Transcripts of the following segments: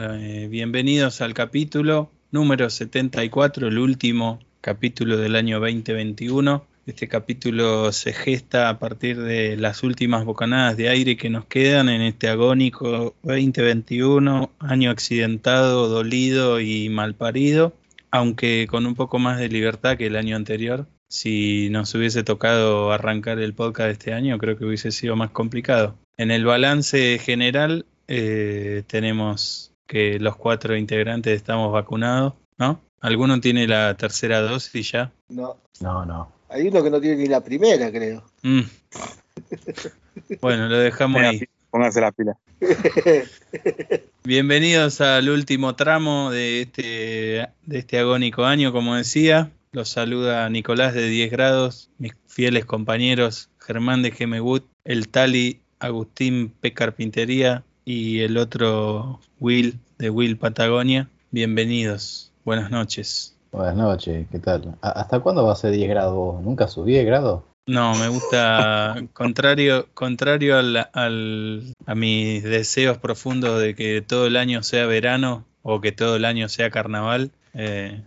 Eh, bienvenidos al capítulo número 74, el último capítulo del año 2021. Este capítulo se gesta a partir de las últimas bocanadas de aire que nos quedan en este agónico 2021, año accidentado, dolido y malparido, aunque con un poco más de libertad que el año anterior. Si nos hubiese tocado arrancar el podcast este año, creo que hubiese sido más complicado. En el balance general, eh, tenemos que los cuatro integrantes estamos vacunados, ¿no? ¿Alguno tiene la tercera dosis ya? No, No, no. hay uno que no tiene ni la primera, creo. Mm. Bueno, lo dejamos ahí. Pónganse la pila. Bienvenidos al último tramo de este, de este agónico año, como decía. Los saluda Nicolás de 10 grados, mis fieles compañeros Germán de Gemewood, el Tali Agustín P. Carpintería y el otro Will de Will Patagonia. Bienvenidos, buenas noches. Buenas noches, ¿qué tal? ¿A- ¿Hasta cuándo va a ser 10 grados vos? ¿Nunca subí 10 grados? No, me gusta, contrario, contrario al- al- a mis deseos profundos de que todo el año sea verano o que todo el año sea carnaval. eh,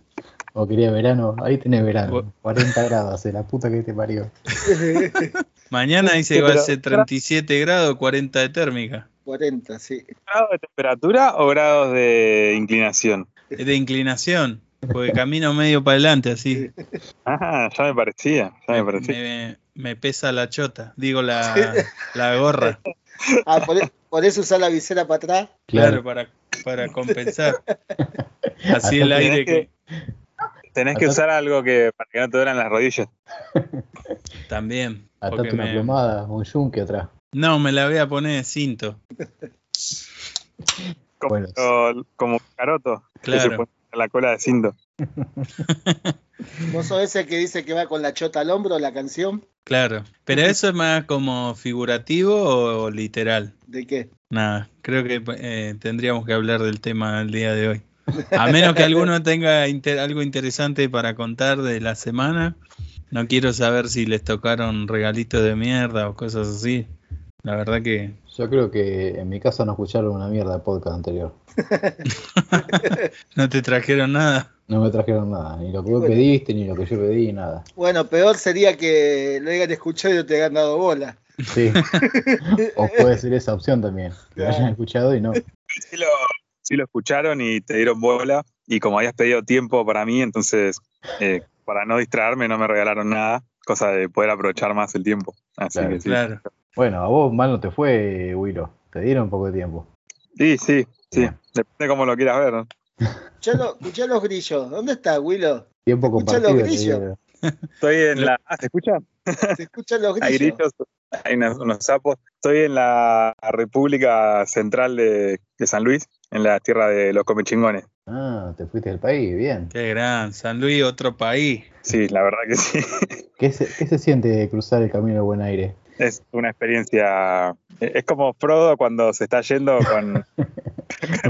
¿O quería verano? Ahí tenés verano. Bu- 40 grados, hace la puta que te parió. mañana dice que va a ser 37 grados, 40 de térmica. 40, sí. ¿Grados de temperatura o grados de inclinación? Es de inclinación, porque camino medio para adelante así. Ah, ya me parecía, ya me parecía. Me, me pesa la chota, digo la, la gorra. Ah, por, e- por eso usar la visera para atrás. Claro, para, para compensar. Así el aire que Tenés que usar algo que para que no te duelan las rodillas. también. Atate una me- plomada, un yunque atrás. No, me la voy a poner de cinto. Como, Bueno. como caroto, que se Claro. pone la cola de cinto. ¿Vos sos ese que dice que va con la chota al hombro la canción? Claro. Pero eso es más como figurativo o, literal. ¿De qué? Nada, creo que eh, tendríamos que hablar del tema del día de hoy. A menos que alguno tenga inter- algo interesante para contar de la semana. No quiero saber si les tocaron regalitos de mierda o cosas así. La verdad que Yo creo que en mi casa no escucharon una mierda de podcast anterior. no te trajeron nada. No me trajeron nada, ni lo que vos Bueno. pediste, ni lo que yo pedí, nada. Bueno, peor sería que lo hayan escuchado y no te hayan dado bola. Sí. o puede ser esa opción también. Que lo hayan escuchado y no. Sí lo, sí lo escucharon y te dieron bola. Y como habías pedido tiempo para mí, entonces, eh, para no distraerme, no me regalaron nada. Cosa de poder aprovechar más el tiempo. Así Claro, que sí. Claro. Bueno, a vos mal no te fue, Willow. Te dieron poco de tiempo. Sí, sí, sí. Depende de cómo lo quieras ver. ¿no? Escuchá, escuchá los grillos. ¿Dónde está, Willow? Tiempo los compartido. te grillos. Estoy en la. Ah, ¿se escucha? ¿Se escuchan los Hay grillos? grillos, hay unos, unos sapos. Estoy en la República Central de, de San Luis, en la tierra de los comechingones. Ah, te fuiste del país, bien. Qué gran. San Luis, otro país. Sí, la verdad que sí. ¿Qué se, qué se siente cruzar el camino de buen aire? Es una experiencia. Es como Frodo cuando se está yendo con.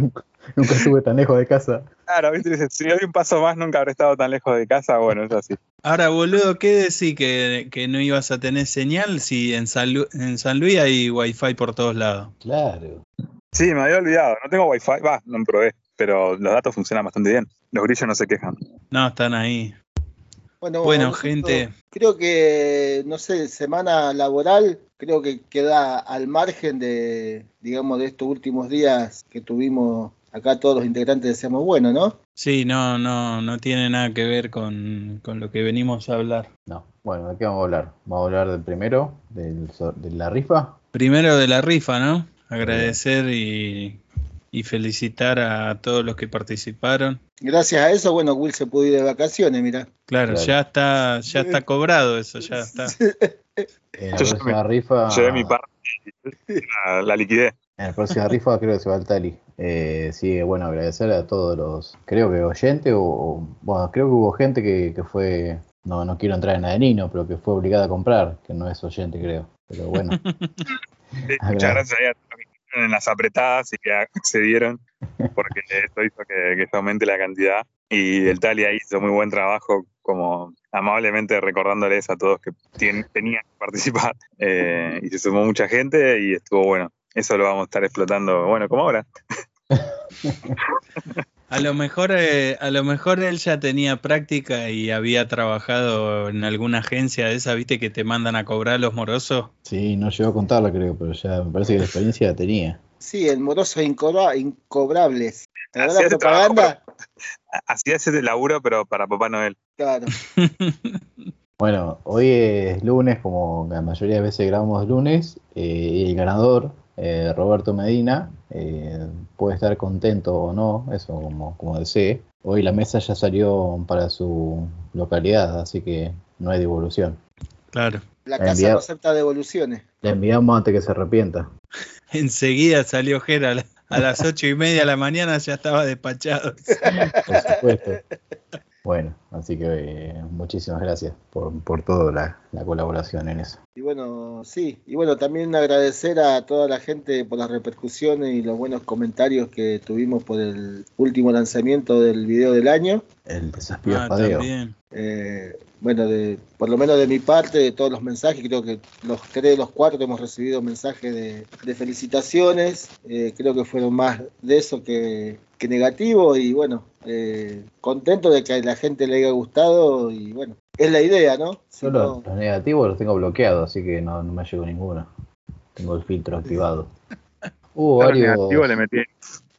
Nunca estuve tan lejos de casa. Claro, ¿viste? Dice, si doy un paso más, nunca habré estado tan lejos de casa. Bueno, es así. Ahora, boludo, ¿qué decís que, que no ibas a tener señal si en San, Lu- en San Luis hay wifi por todos lados? Claro. Sí, me había olvidado. No tengo wifi. Va, no probé. Pero los datos funcionan bastante bien. Los grillos no se quejan. No, están ahí. Bueno, gente. Creo que, no sé, semana laboral, creo que queda al margen de, digamos, de estos últimos días que tuvimos acá todos los integrantes decíamos, bueno, ¿no? Sí, no, no, no tiene nada que ver con, con lo que venimos a hablar. No. Bueno, ¿de qué vamos a hablar? Vamos a hablar del primero, del, de la rifa. Primero de la rifa, ¿no? Agradecer y, y felicitar a todos los que participaron. Gracias a eso, bueno, Will se pudo ir de vacaciones, mira. Claro, Claro. ya está, ya está cobrado eso, ya está. En la Yo próxima rifa. Llevé mi parte la, la liquidé. En la próxima rifa creo que se va el Tali. Eh, sí, bueno, agradecer a todos los, creo que oyentes, o, o- bueno, creo que hubo gente que, que fue, no, no quiero entrar en Adenino, pero que fue obligada a comprar, que no es oyente, creo. Pero bueno, Sí, Muchas gracias. En las apretadas y que accedieron, porque eso hizo que, se aumente la cantidad. Y el Tali ahí hizo muy buen trabajo, como amablemente recordándoles a todos que tenían que participar. Eh, y se sumó mucha gente y estuvo bueno. Eso lo vamos a estar explotando, bueno, como ahora. A lo mejor, eh, a lo mejor él ya tenía práctica y había trabajado en alguna agencia de esa, viste, que te mandan a cobrar los morosos. Sí, no llegó a contarla, creo, pero ya me parece que la experiencia la tenía. Sí, el moroso incobra- incobrables. ¿Te la hace propaganda? Así hace el laburo, pero para Papá Noel. Claro. Bueno, hoy es lunes, como la mayoría de veces grabamos lunes, eh, y el ganador, eh, Roberto Medina, eh, puede estar contento o no, eso como, como desee. Hoy la mesa ya salió para su localidad, así que no hay devolución. Claro. La casa Enviado. no acepta devoluciones. Le enviamos antes que se arrepienta. Enseguida salió Gera a la- a las ocho y media de la mañana, ya estaba despachado. por supuesto. Bueno, así que eh, muchísimas gracias por, por toda la, la colaboración en eso. Y bueno, sí. Y bueno, también agradecer a toda la gente por las repercusiones y los buenos comentarios que tuvimos por el último lanzamiento del video del año. El desafío Ah. Eh, bueno, de, por lo menos de mi parte, de todos los mensajes, creo que los tres, los cuatro hemos recibido mensajes de, de felicitaciones. Eh, creo que fueron más de eso que, que negativo. Y bueno, eh, contento de que a la gente le haya gustado. Y bueno, es la idea, ¿no? Si Yo no- los, negativos los tengo bloqueados, así que no, no me llegó ninguno. Tengo el filtro activado. Hubo varios. negativos le metí.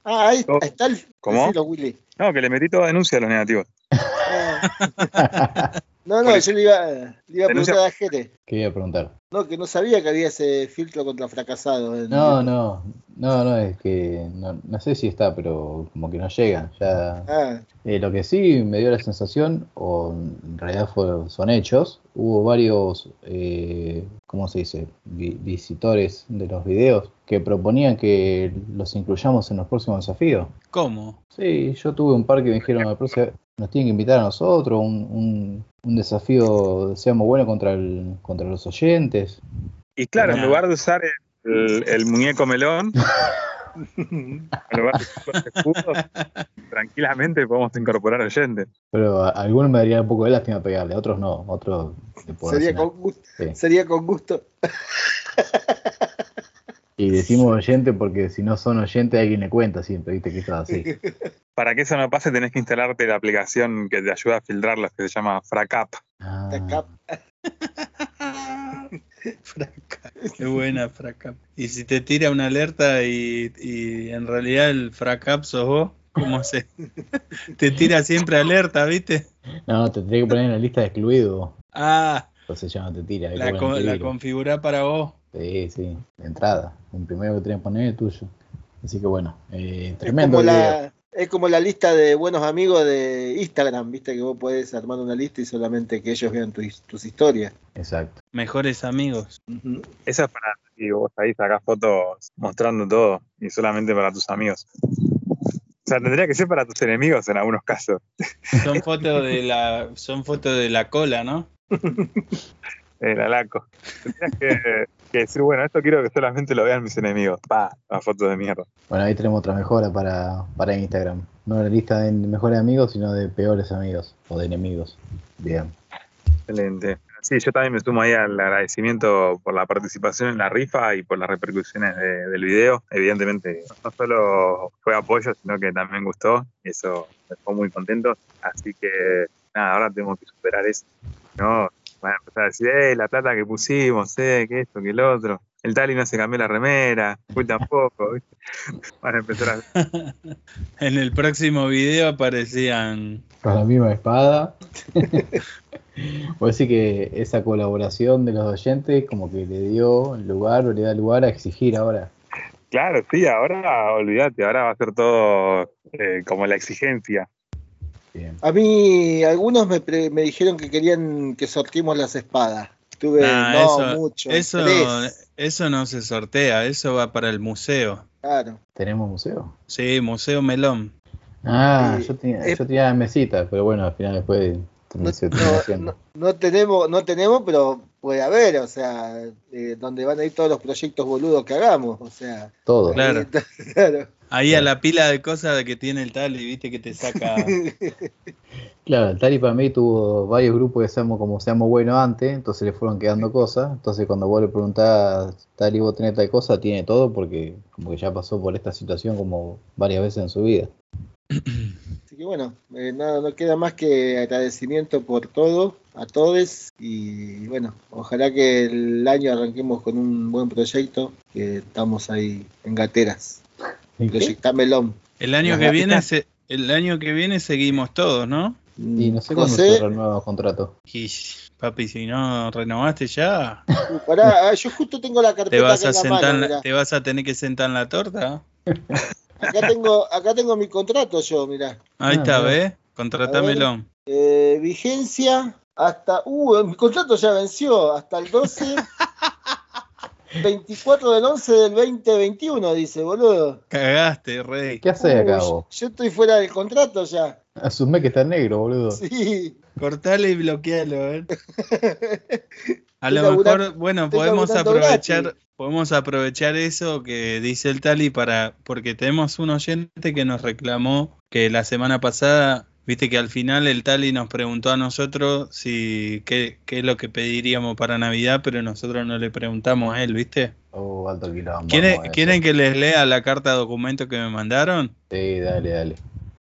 Ah, ahí, ahí está el. ¿Cómo? decilo, Willy. No, que le metí toda denuncia a los negativos. No, no, yo le iba, le iba a preguntar a Jere. ¿Qué iba a preguntar? No, que no sabía que había ese filtro contra fracasados. No, no, no, no, es que no, no sé si está, pero como que no llega. Ya, Ah, Eh, lo que sí me dio la sensación, o en realidad fue- son hechos, hubo varios, eh, ¿cómo se dice?, Vi- visitores de los videos que proponían que los incluyamos en los próximos desafíos. ¿Cómo? Sí, yo tuve un par que me dijeron, "La próxima- nos tienen que invitar a nosotros, un, un- un desafío, seamos buenos contra, el, contra los oyentes. Y claro, en lugar de usar el, el muñeco melón, en lugar de usar los escudos, tranquilamente podemos incorporar oyentes. Pero a, a algunos me daría un poco de lástima pegarle, a otros no, otros sería, con gusto, Sí. sería con gusto. Y decimos oyente porque si no son oyentes alguien le cuenta siempre, viste que esto es así. Para que eso no pase, tenés que instalarte la aplicación que te ayuda a filtrarlos, que se llama Fracap. Ah, Acá. Fraca. Qué buena Fracap. Y si te tira una alerta y, y en realidad el Fracap sos vos, ¿cómo se? te tira siempre alerta, ¿viste? no, te tendría que poner en la lista de excluidos. Ah, Entonces ya no te tira. la, con co- la configurá para vos. Sí, sí, de entrada. El primero que tenés que poner es tuyo. Así que bueno, eh, Es tremendo como, video. la, es como la lista de buenos amigos de Instagram, viste que vos podés armar una lista y solamente que ellos vean tus, tus historias. Exacto. Mejores amigos. Ujú. Eso es para que vos ahí sacás fotos mostrando todo y solamente para tus amigos. O sea, tendría que ser para tus enemigos en algunos casos. Son fotos de la, son fotos de la cola, ¿no? El alaco. Tendrías que, que decir, bueno, esto quiero que solamente lo vean mis enemigos. Pa, las fotos de mierda. Bueno, ahí tenemos otra mejora para, para Instagram. No la lista de mejores amigos, sino de peores amigos o de enemigos. Bien. Excelente. Sí, yo también me sumo ahí al agradecimiento por la participación en la rifa y por las repercusiones de- del video. Evidentemente, no solo fue apoyo, sino que también gustó. y Eso me dejó muy contento. Así que, nada, ahora tenemos que superar eso. No, van a empezar a decir, eh, la plata que pusimos, eh, que esto, que el otro. El Tali no se cambió la remera, fui tampoco. ¿viste? Van a empezar a. En el próximo video aparecían. Con la misma espada. Puedo decir que esa colaboración de los oyentes como que le dio lugar o le da lugar a exigir ahora. Claro, sí, ahora olvídate, ahora va a ser todo eh, como la exigencia. Bien. A mí, algunos me, pre- me dijeron que querían que sorteemos las espadas. Tuve, Nah, no, eso, mucho. eso, tres, eso no se sortea, eso va para el museo. claro. ¿Tenemos museo? Sí, Museo Melón. Ah, Eh, yo tenía, eh, yo tenía mesita, pero bueno, al final después No, se no- no- no tenemos, no tenemos, pero puede haber, o sea, eh, donde van a ir todos los proyectos boludos que hagamos, o sea. Todo. Claro. ahí- claro. Ahí a la pila de cosas que tiene el tal y viste que te saca. Claro, el Tali para mí tuvo varios grupos que seamos como seamos buenos antes, entonces le fueron quedando cosas. Entonces cuando vos le preguntás, Tali, vos tenés tal cosa, tiene todo porque como que ya pasó por esta situación como varias veces en su vida. Así que bueno, eh, nada, no queda más que agradecimiento por todo, a todos, y bueno, ojalá que el año arranquemos con un buen proyecto, que estamos ahí en gateras. El año que viene se- el año que viene seguimos todos, ¿no? Y no sé cuándo se renueva el contrato. Y papi, si no renovaste ya, uh, pará, ah, yo justo tengo la te carpeta vas acá a en la sentar, mano, te vas a tener que sentar en la torta. Acá tengo, acá tengo mi contrato yo, mirá. Ahí Ah, está. ¿ves? Contratámelo. Eh, vigencia hasta. Uh, mi contrato ya venció. Hasta el 12. 24 del 11 del 2021, dice, boludo. Cagaste, rey. ¿Qué haces acá vos? yo estoy fuera del contrato ya. Asume que está negro, boludo. Sí. Cortale y bloquealo, ¿eh? A lo mejor, bueno, podemos aprovechar, gratis. podemos aprovechar eso que dice el Tali para, porque tenemos un oyente que nos reclamó que la semana pasada, viste que al final el Tali nos preguntó a nosotros si qué, qué es lo que pediríamos para Navidad, pero nosotros no le preguntamos a él, ¿viste? Oh, alto quilombo. ¿Quieren, vamos a ¿quieren eso. que les lea la carta documento que me mandaron? Sí, dale, dale.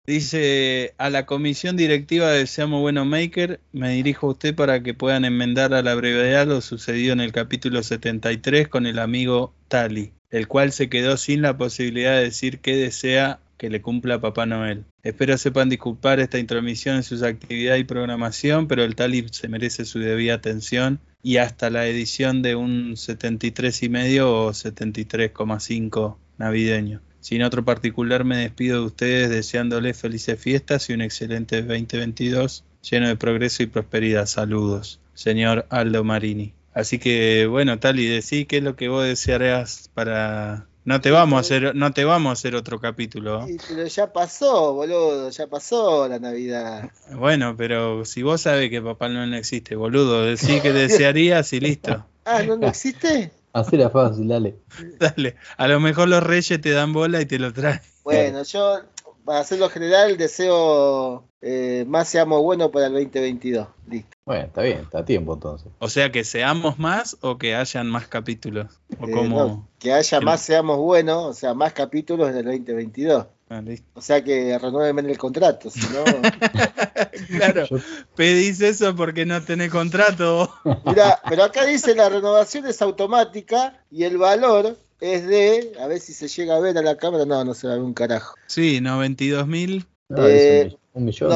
Dice, a la comisión directiva de Seamos Bueno Maker, me dirijo a usted para que puedan enmendar a la brevedad lo sucedido en el capítulo 73 con el amigo Tali, el cual se quedó sin la posibilidad de decir qué desea que le cumpla Papá Noel. Espero sepan disculpar esta intromisión en sus actividades y programación, pero el Tali se merece su debida atención y hasta la edición de un 73 y medio o 73,5 navideño. Sin otro particular me despido de ustedes deseándoles felices fiestas y un excelente 2022 lleno de progreso y prosperidad. Saludos, señor Aldo Marini. Así que bueno, Tali, decí qué es lo que vos desearías para no te vamos a hacer no te vamos a hacer otro capítulo. Sí, pero ya pasó, boludo. Ya pasó la Navidad. Bueno, pero si vos sabés que Papá Noel no existe, boludo, decí que desearías y listo. Ah, ¿no, no existe? Hacela fácil, dale. Dale, a lo mejor los reyes te dan bola y te lo traen. Bueno, yo, para hacerlo general, deseo eh, más seamos buenos para el 2022. Listo. Bueno, está bien, está a tiempo entonces. O sea, que seamos más o que hayan más capítulos. O Eh, como... no, que haya el- más seamos buenos, o sea, más capítulos en el 2022. Ah, listo. O sea que renueven el contrato, si no. Claro, Yo- pedís eso porque no tenés contrato. Mira, pero acá dice la renovación es automática y el valor es de, a ver si se llega a ver a la cámara, no, no se va a ver un carajo. Sí, 92 mil. No, Eh, un, mi- un millón,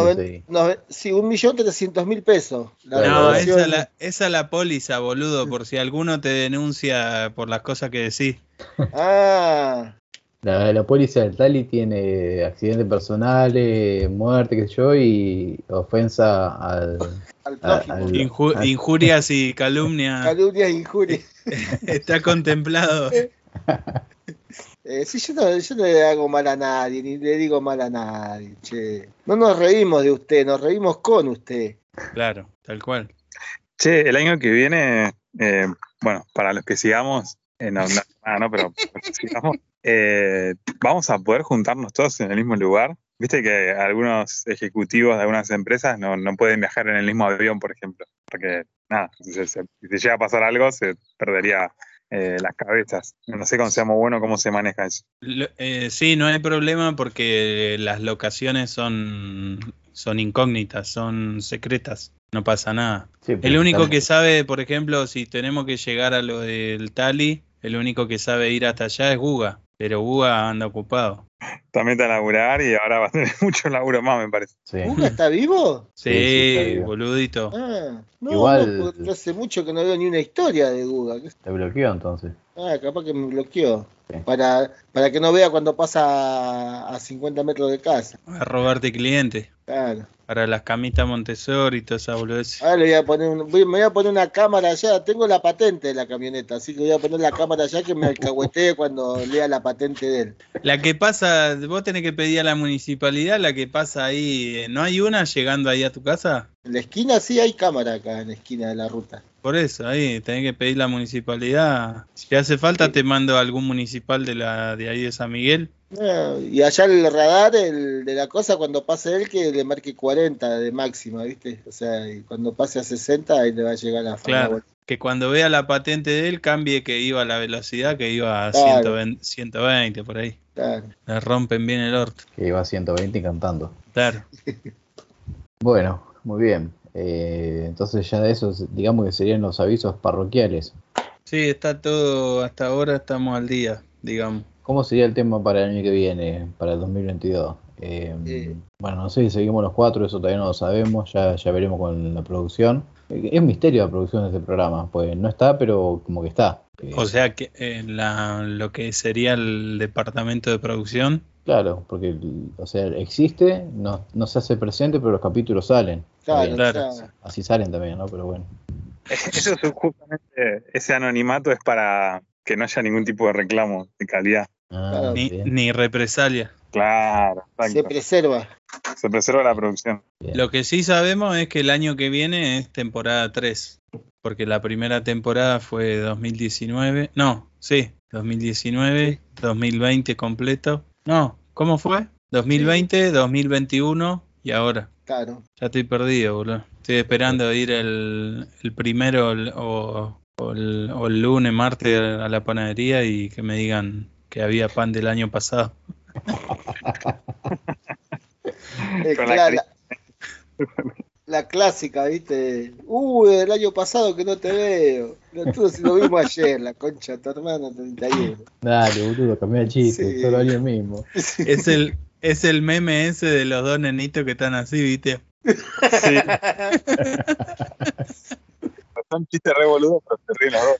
Noven- sí. un millón trescientos mil pesos. La No, esa la, esa la póliza, boludo, por si alguno te denuncia por las cosas que decís. Ah, La, la póliza del Tali tiene accidentes personales, muerte, qué sé yo, y ofensa al, al prójimo. al- Inju- injurias y calumnias Calumnias e injurias. está contemplado. Eh, sí, yo no, yo no le hago mal a nadie, ni le digo mal a nadie, che. No nos reímos de usted, nos reímos con usted. Claro, tal cual. Che, el año que viene, eh, bueno, para los que sigamos, eh, no, no, no, pero para los que sigamos, eh, vamos a poder juntarnos todos en el mismo lugar. Viste que algunos ejecutivos de algunas empresas no, no pueden viajar en el mismo avión, por ejemplo, porque nada, si se, si se llega a pasar algo, se perdería eh, las cabezas. No sé cómo seamos bueno cómo se maneja eso. Lo- eh, sí, no hay problema porque las locaciones son, son incógnitas, son secretas. No pasa nada. Sí, El único que sabe, por ejemplo, si tenemos que llegar a lo del Tali, el único que sabe ir hasta allá es Guga, pero Guga anda ocupado. También a laburar y ahora va a tener mucho laburo más, me parece. sí. ¿Buga está vivo? Sí, Sí, sí, está bien. boludito. Ah, no, Igual- no, hace mucho que no veo ni una historia de Guga. Te bloqueó entonces. Ah, capaz que me bloqueó. Sí. Para, para que no vea cuando pasa a, a 50 metros de casa. A robarte cliente. Claro. Para las camitas Montessori y toda esa boludez. Ahora le voy a poner un- voy- me voy a poner una cámara allá. Tengo la patente de la camioneta, así que voy a poner la cámara allá que me alcahuetee cuando lea la patente de él. La que pasa, vos tenés que pedir a la municipalidad, la que pasa ahí, eh, ¿no hay una llegando ahí a tu casa? En la esquina sí hay cámara acá, en la esquina de la ruta. Por eso, ahí tenés que pedir la municipalidad. Si hace falta, te mando a algún municipal de la de ahí de San Miguel. Y allá el radar el de la cosa, cuando pase él, que le marque 40 de máxima, ¿viste? O sea, y cuando pase a 60, ahí le va a llegar la Claro. Que cuando vea la patente de él, cambie que iba a la velocidad, que iba a Claro. 120, 120 por ahí. Claro. Le rompen bien el orto. Que iba a 120 y cantando. Claro. Bueno, muy bien. Eh, entonces ya de esos, digamos que serían los avisos parroquiales. Sí, está todo, hasta ahora estamos al día, digamos. ¿Cómo sería el tema para el año que viene, para el 2022? Eh, Eh. Bueno, no sé si seguimos los cuatro, eso todavía no lo sabemos, ya, ya veremos con la producción. Es misterio la producción de este programa, pues no está, pero como que está. Eh, O sea que eh, la- lo que sería el departamento de producción, Claro, porque o sea, existe, no, no se hace presente, pero los capítulos salen. Claro, Claro. Así salen también, ¿no? Pero bueno. Eso es justamente, ese anonimato es para que no haya ningún tipo de reclamo de calidad. Ah, ni, ni represalia. Claro, se preserva. Se preserva la producción. bien. Lo que sí sabemos es que el año que viene es temporada 3, porque la primera temporada fue 2019, no, sí, 2019, 2020 completo. No, ¿cómo fue? 2020, 2021 y ahora. Claro. Ya estoy perdido, boludo. Estoy esperando ir el, el primero el- o, o el, o el lunes, martes a la panadería y que me digan que había pan del año pasado. Eh, Con la cla- la, la clásica, ¿viste? Uy, el año pasado que no te veo. Nosotros lo vimos ayer, la concha de tu hermano 31. Dale, boludo, cambié el chiste, Sí. solo año mismo. Es el, es el meme ese de los dos nenitos que están así, ¿viste? Sí. Son chistes re boludos, pero se ríen los dos.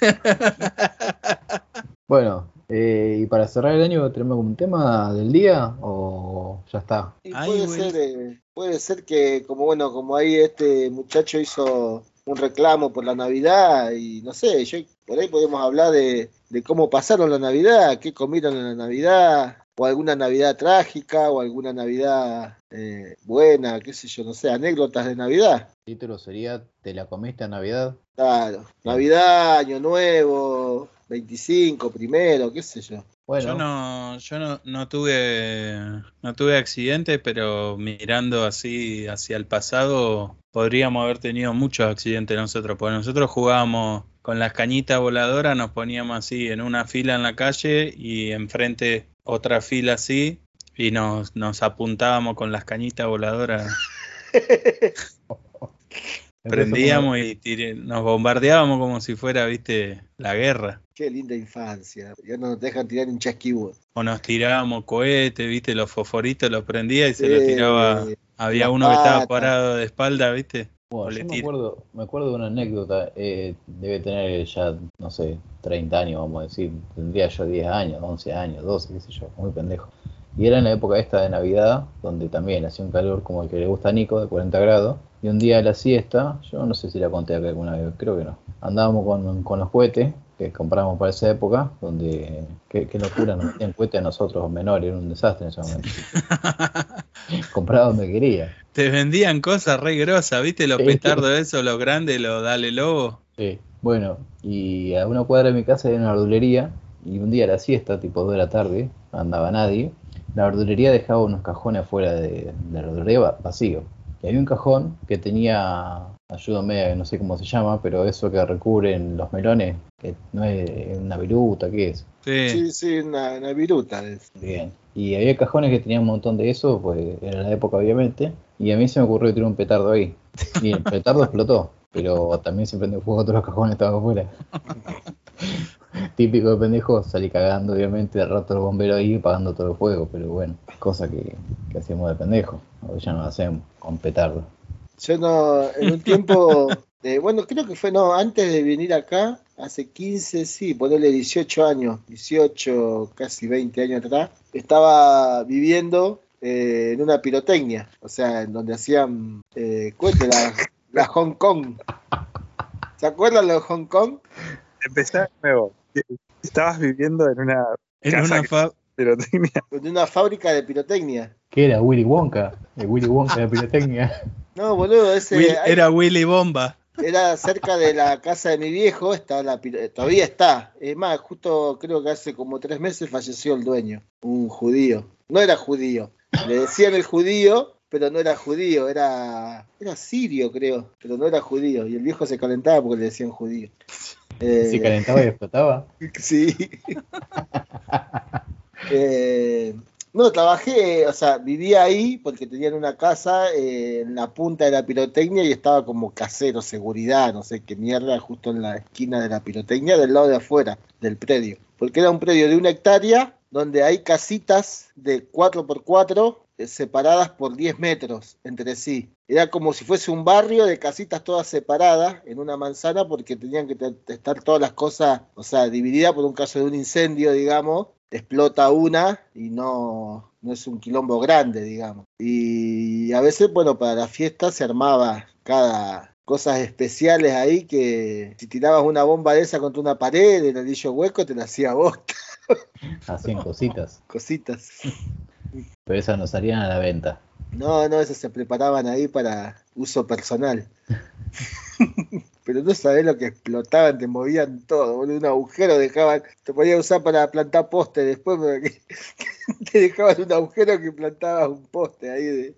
Bueno, eh, y para cerrar el año, ¿tenemos algún tema del día o ya está? Puede ser, eh, puede ser que como bueno, como ahí este muchacho hizo un reclamo por la Navidad y no sé, yo por ahí podemos hablar de, de cómo pasaron la Navidad, qué comieron en la Navidad, o alguna Navidad trágica, o alguna Navidad eh, buena, qué sé yo, no sé, anécdotas de Navidad. El título sería ¿Te la comiste a Navidad? Claro, Navidad, Año Nuevo, 25, primero, qué sé yo. Bueno, Yo no, yo no, no tuve, no tuve accidentes, pero mirando así hacia el pasado, podríamos haber tenido muchos accidentes nosotros, porque nosotros jugábamos con las cañitas voladoras, nos poníamos así en una fila en la calle y enfrente otra fila así, y nos, nos apuntábamos con las cañitas voladoras, prendíamos y tiré- nos bombardeábamos como si fuera, viste, la guerra. Qué linda infancia. Ya no nos dejan tirar un chasquibo. O nos tirábamos cohetes, viste, los fosforitos los prendía y se los tiraba. Había uno que estaba parado de espalda, viste. Bueno, yo me acuerdo, me acuerdo de una anécdota, eh, debe tener ya, no sé, 30 años, vamos a decir, tendría yo 10 años, 11 años, 12, qué sé yo, muy pendejo. Y era en la época esta de Navidad, donde también hacía un calor como el que le gusta a Nico, de 40 grados, y un día a la siesta, yo no sé si la conté acá alguna vez, creo que no, andábamos con, con los cohetes que compramos para esa época, donde, qué, qué locura, nos metían cohetes a nosotros menores, era un desastre en ese momento. Compraba donde quería. Te vendían cosas re grosas, viste, los petardos esos, los grandes, los dale lobo. Sí. Bueno, y a una cuadra de mi casa hay una verdulería y un día a la siesta, tipo 2 de la tarde, no andaba nadie. La verdulería dejaba unos cajones afuera de, de la verdulería va- vacío. Y había un cajón que tenía, ayúdame, no sé cómo se llama, pero eso que recubren los melones, que no es una viruta, ¿qué es? Sí. Sí, sí, una, una viruta. es. Bien. Y había cajones que tenían un montón de eso, pues era la época obviamente. Y a mí se me ocurrió tirar un petardo ahí. Y el petardo explotó, pero también se prendió fuego todos los cajones estaban afuera. Típico de pendejo, salí cagando obviamente, de rato el bombero ahí apagando todo el fuego, pero bueno, cosa que, que hacíamos de pendejo. Hoy ya no lo hacemos con petardo. Yo no, en un tiempo, de, bueno, creo que fue, no, antes de venir acá, hace 15, sí, ponerle 18 años, 18, casi 20 años atrás, estaba viviendo eh, en una pirotecnia, o sea, en donde hacían eh, cohetes, la, la Hong Kong. ¿Se acuerdan de Hong Kong? Empezar de nuevo. Estabas viviendo en una En casa una que- fa- pirotecnia. En una fábrica de pirotecnia. ¿Qué era? Willy Wonka. El Willy Wonka de pirotecnia. No, boludo, ese Will- hay- era Willy Bomba. era cerca de la casa de mi viejo, está la, todavía está. Es más, justo creo que hace como tres meses falleció el dueño, un judío. No era judío, le decían el judío, pero no era judío, era, era sirio creo, pero no era judío. Y el viejo se calentaba porque le decían judío. Eh, Se calentaba y explotaba. Sí. Eh, no, trabajé, o sea, vivía ahí porque tenían una casa eh, en la punta de la pirotecnia y estaba como casero, seguridad, no sé qué mierda, justo en la esquina de la pirotecnia, del lado de afuera del predio. Porque era un predio de una hectárea donde hay casitas de 4x4 eh, separadas por 10 metros entre sí. Era como si fuese un barrio de casitas todas separadas en una manzana porque tenían que estar todas las cosas, o sea, divididas por un caso de un incendio, digamos, explota una y no, no es un quilombo grande, digamos. Y a veces, bueno, para la fiesta se armaba cada cosas especiales ahí que si tirabas una bomba de esa contra una pared, el anillo hueco te la hacía vos, Hacían cositas. cositas. Pero esas no salían a la venta. No, no, esas se preparaban ahí para uso personal. Pero no sabés lo que explotaban, te movían todo, boludo, un agujero dejaban, te podías usar para plantar poste después, te dejaban un agujero que plantabas un poste ahí de.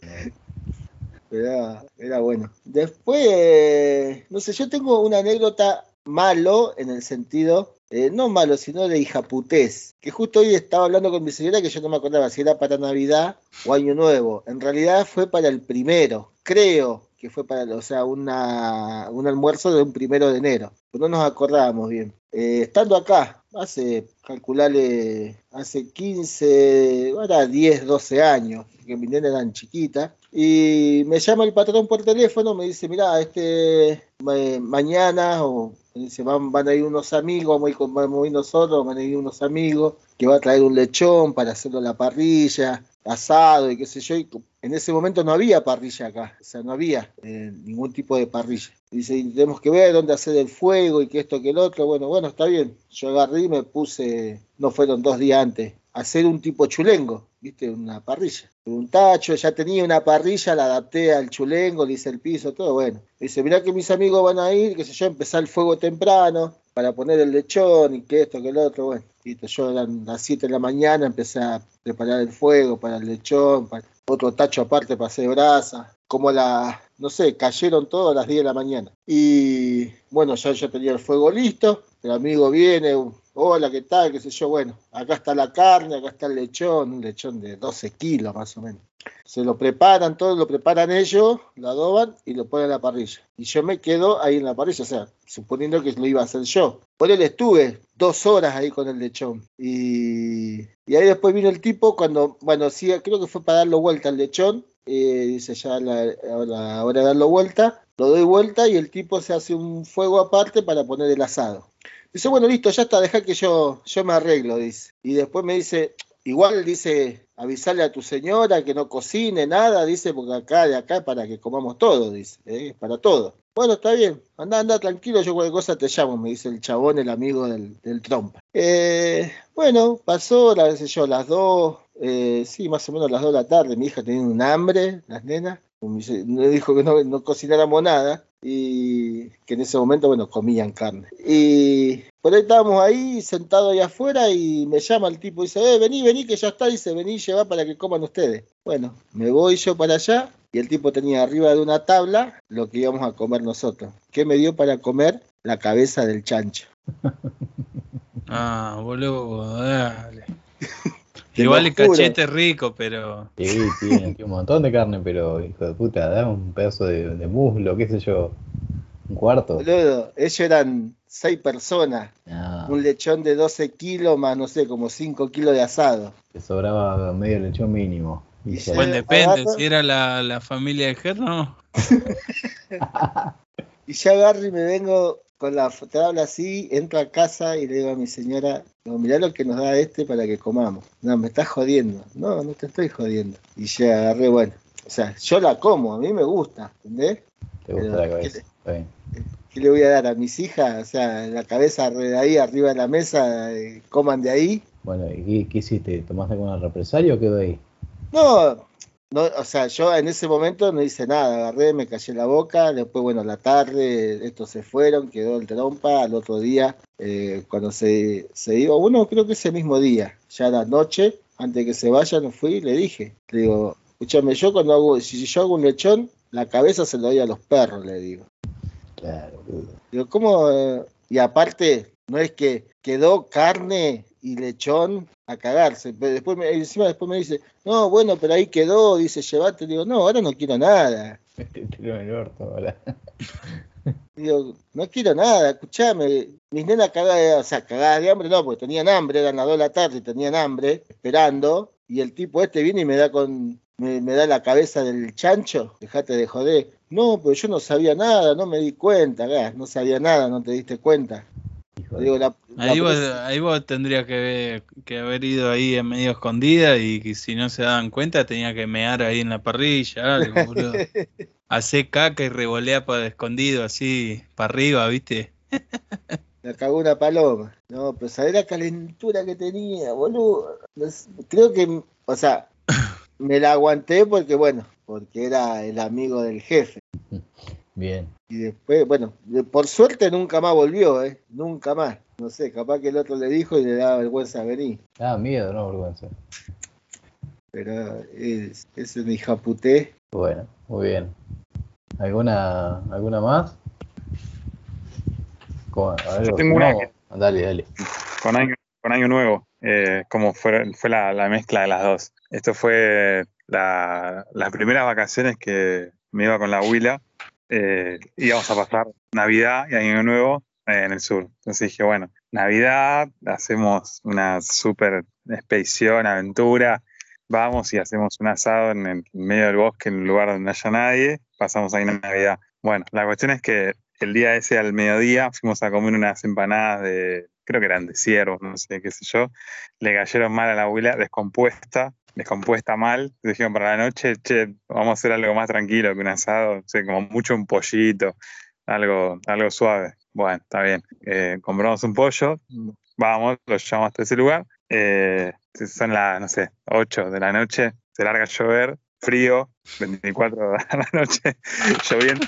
Pero Era, era bueno. Después, no sé, yo tengo una anécdota malo en el sentido, eh, no malo, sino de hijaputés. Que justo hoy estaba hablando con mi señora que yo no me acordaba si era para Navidad o Año Nuevo. En realidad fue para el primero, creo que fue para, o sea, una, un almuerzo de un primero de enero. No nos acordábamos bien. Eh, estando acá, hace, calcularle, hace 15, ahora 10, 12 años, que mi nena eran chiquitas, y me llama el patrón por teléfono, me dice, mira, este, ma- mañana, o dice, van, van a ir unos amigos, vamos a ir, a ir nosotros, van a ir unos amigos, que va a traer un lechón para hacerlo a la parrilla, asado y qué sé yo, en ese momento no había parrilla acá, o sea, no había eh, ningún tipo de parrilla. Dice, tenemos que ver dónde hacer el fuego y que esto, que el otro. Bueno, bueno, está bien. Yo agarré y me puse, no fueron dos días antes, hacer un tipo chulengo, ¿viste? Una parrilla. Un tacho, ya tenía una parrilla, la adapté al chulengo, le hice el piso, todo bueno. Dice, mirá que mis amigos van a ir, qué sé yo, empezar el fuego temprano para poner el lechón y que esto, que el otro, bueno. Listo, yo eran las 7 de la mañana, empecé a preparar el fuego para el lechón, para otro tacho aparte para hacer brasa. Como la, no sé, cayeron todos a las 10 de la mañana. Y bueno, ya yo tenía el fuego listo, el amigo viene, hola, ¿qué tal? qué sé yo, bueno, acá está la carne, acá está el lechón, un lechón de 12 kilos más o menos. Se lo preparan, todo lo preparan ellos, lo adoban y lo ponen a la parrilla. Y yo me quedo ahí en la parrilla, o sea, suponiendo que lo iba a hacer yo. Por él estuve dos horas ahí con el lechón. Y, y ahí después vino el tipo cuando, bueno, sí, creo que fue para darlo vuelta al lechón. eh, dice ya la, la hora vuelta. Lo doy vuelta y el tipo se hace un fuego aparte para poner el asado. Dice, bueno, listo, ya está, deja que yo, yo me arreglo, dice. Y después me dice, igual dice, avisarle a tu señora que no cocine nada, dice, porque acá de acá para que comamos todo, dice, ¿eh? es para todo. Bueno, está bien, anda, anda tranquilo, yo cualquier cosa te llamo, me dice el chabón, el amigo del, del trompa. Eh, bueno, pasó, la yo, las dos, eh, sí, más o menos las dos de la tarde, mi hija tenía un hambre, las nenas, me dijo que no, no cocináramos nada y que en ese momento, bueno, comían carne. Y por ahí estábamos ahí sentados ahí afuera y me llama el tipo y dice, eh, vení, vení, que ya está, dice, vení, lleva para que coman ustedes. Bueno, me voy yo para allá y el tipo tenía arriba de una tabla lo que íbamos a comer nosotros. ¿Qué me dio para comer? La cabeza del chancho. Ah, boludo, dale. Te Igual el cachete rico, pero. Sí, tiene tiene un montón de carne, pero hijo de puta, da un pedazo de, de muslo, qué sé yo, un cuarto. Boludo, ellos eran seis personas, un lechón de 12 kilos más, no sé, como 5 kilos de asado. te sobraba medio lechón mínimo. Y Y ya- Bueno, depende. agarra- Si era la, la familia de Gerno, Y ya agarro y me vengo con la tabla así, entro a casa y le digo a mi señora, no, mirá lo que nos da este para que comamos. No, me estás jodiendo. No, no te estoy jodiendo. Y ya agarré, bueno, o sea, yo la como, a mí me gusta, ¿entendés? Te gusta Pero, la ¿qué cabeza. le-. ¿Qué le voy a dar a mis hijas? O sea, la cabeza de ahí, arriba de la mesa, eh, coman de ahí. Bueno, ¿y qué, qué hiciste? ¿Tomaste alguna represalia o quedó ahí? No, no, o sea, yo en ese momento no hice nada, agarré, me callé la boca, después, bueno, la tarde, estos se fueron, quedó el trompa, al otro día, eh, cuando se, se iba, bueno, creo que ese mismo día, ya la noche, antes de que se vayan, fui y le dije, le digo, escúchame, yo cuando hago, si yo hago un lechón, la cabeza se lo doy a los perros, le digo. Claro. Digo, ¿cómo? eh? Y aparte, no es que quedó carne y lechón a cagarse. Pero después me, encima después me dice, no, bueno, pero ahí quedó, dice, llevate. Digo, no, ahora no quiero nada. El orto, ahora. Digo, no quiero nada, escuchame. Mis nenas cagadas, o sea, cagadas de hambre, no, porque tenían hambre, eran las 2 de la tarde tenían hambre, esperando. Y el tipo este viene y me da con. Me, me da la cabeza del chancho, dejate de joder. No, pero yo no sabía nada, no me di cuenta, no sabía nada, no te diste cuenta. Hijo de- Digo, la, la Ahí vos, ahí vos tendrías que, que haber ido ahí en medio escondida y que si no se daban cuenta tenía que mear ahí en la parrilla, algo, boludo. Hacé caca y revolea para escondido así, para arriba, ¿viste? La cagó una paloma. No, pero sabés la calentura que tenía, boludo. Creo que, o sea, me la aguanté porque, bueno, porque era el amigo del jefe. Bien. Y después, bueno, por suerte nunca más volvió, ¿eh? Nunca más. No sé, capaz que el otro le dijo y le daba vergüenza venir. Ah, miedo, no vergüenza. Pero es, es un hijaputé. Bueno, muy bien. ¿Alguna, alguna más? ¿Cómo? A ver, Yo tengo una Dale, dale. con año, con año nuevo, eh, como fue, fue la, la mezcla de las dos. Esto fue la- las primeras vacaciones que me iba con la huila. Eh, íbamos a pasar Navidad y Año Nuevo eh, en el sur. Entonces dije, bueno, Navidad, hacemos una super expedición, aventura, vamos y hacemos un asado en el medio del bosque, en un lugar donde no haya nadie, pasamos ahí Navidad. Bueno, la cuestión es que el día ese al mediodía fuimos a comer unas empanadas de, creo que eran de ciervo, no sé qué sé yo, le cayeron mal a la abuela, descompuesta, descompuesta mal, dijeron para la noche, che, vamos a hacer algo más tranquilo que un asado, no sé, como mucho un pollito, algo, algo suave. Bueno, está bien. Eh, compramos un pollo, vamos, lo llevamos hasta ese lugar. Eh, son las, no sé, 8 de la noche, se larga a llover, frío, 24 de la noche, lloviendo.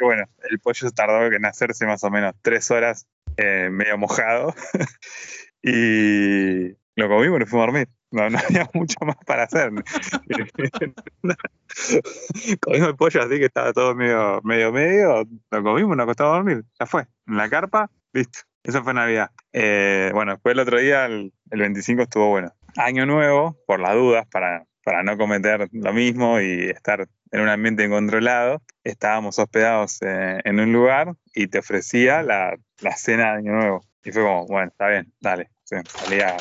Y bueno, el pollo tardó en hacerse más o menos 3 horas, eh, medio mojado. y lo comimos y fuimos a dormir. No, no había mucho más para hacer. comimos el pollo así que estaba todo medio, medio, medio. Lo comimos, nos acostamos a dormir. Ya fue. En la carpa, listo. Eso fue Navidad. Eh, bueno, después el otro día, el, el 25, estuvo bueno. Año nuevo, por las dudas, para, para no cometer lo mismo y estar en un ambiente controlado, estábamos hospedados eh, en un lugar y te ofrecía la, la cena de Año Nuevo. Y fue como, bueno, está bien, dale. Sí, salía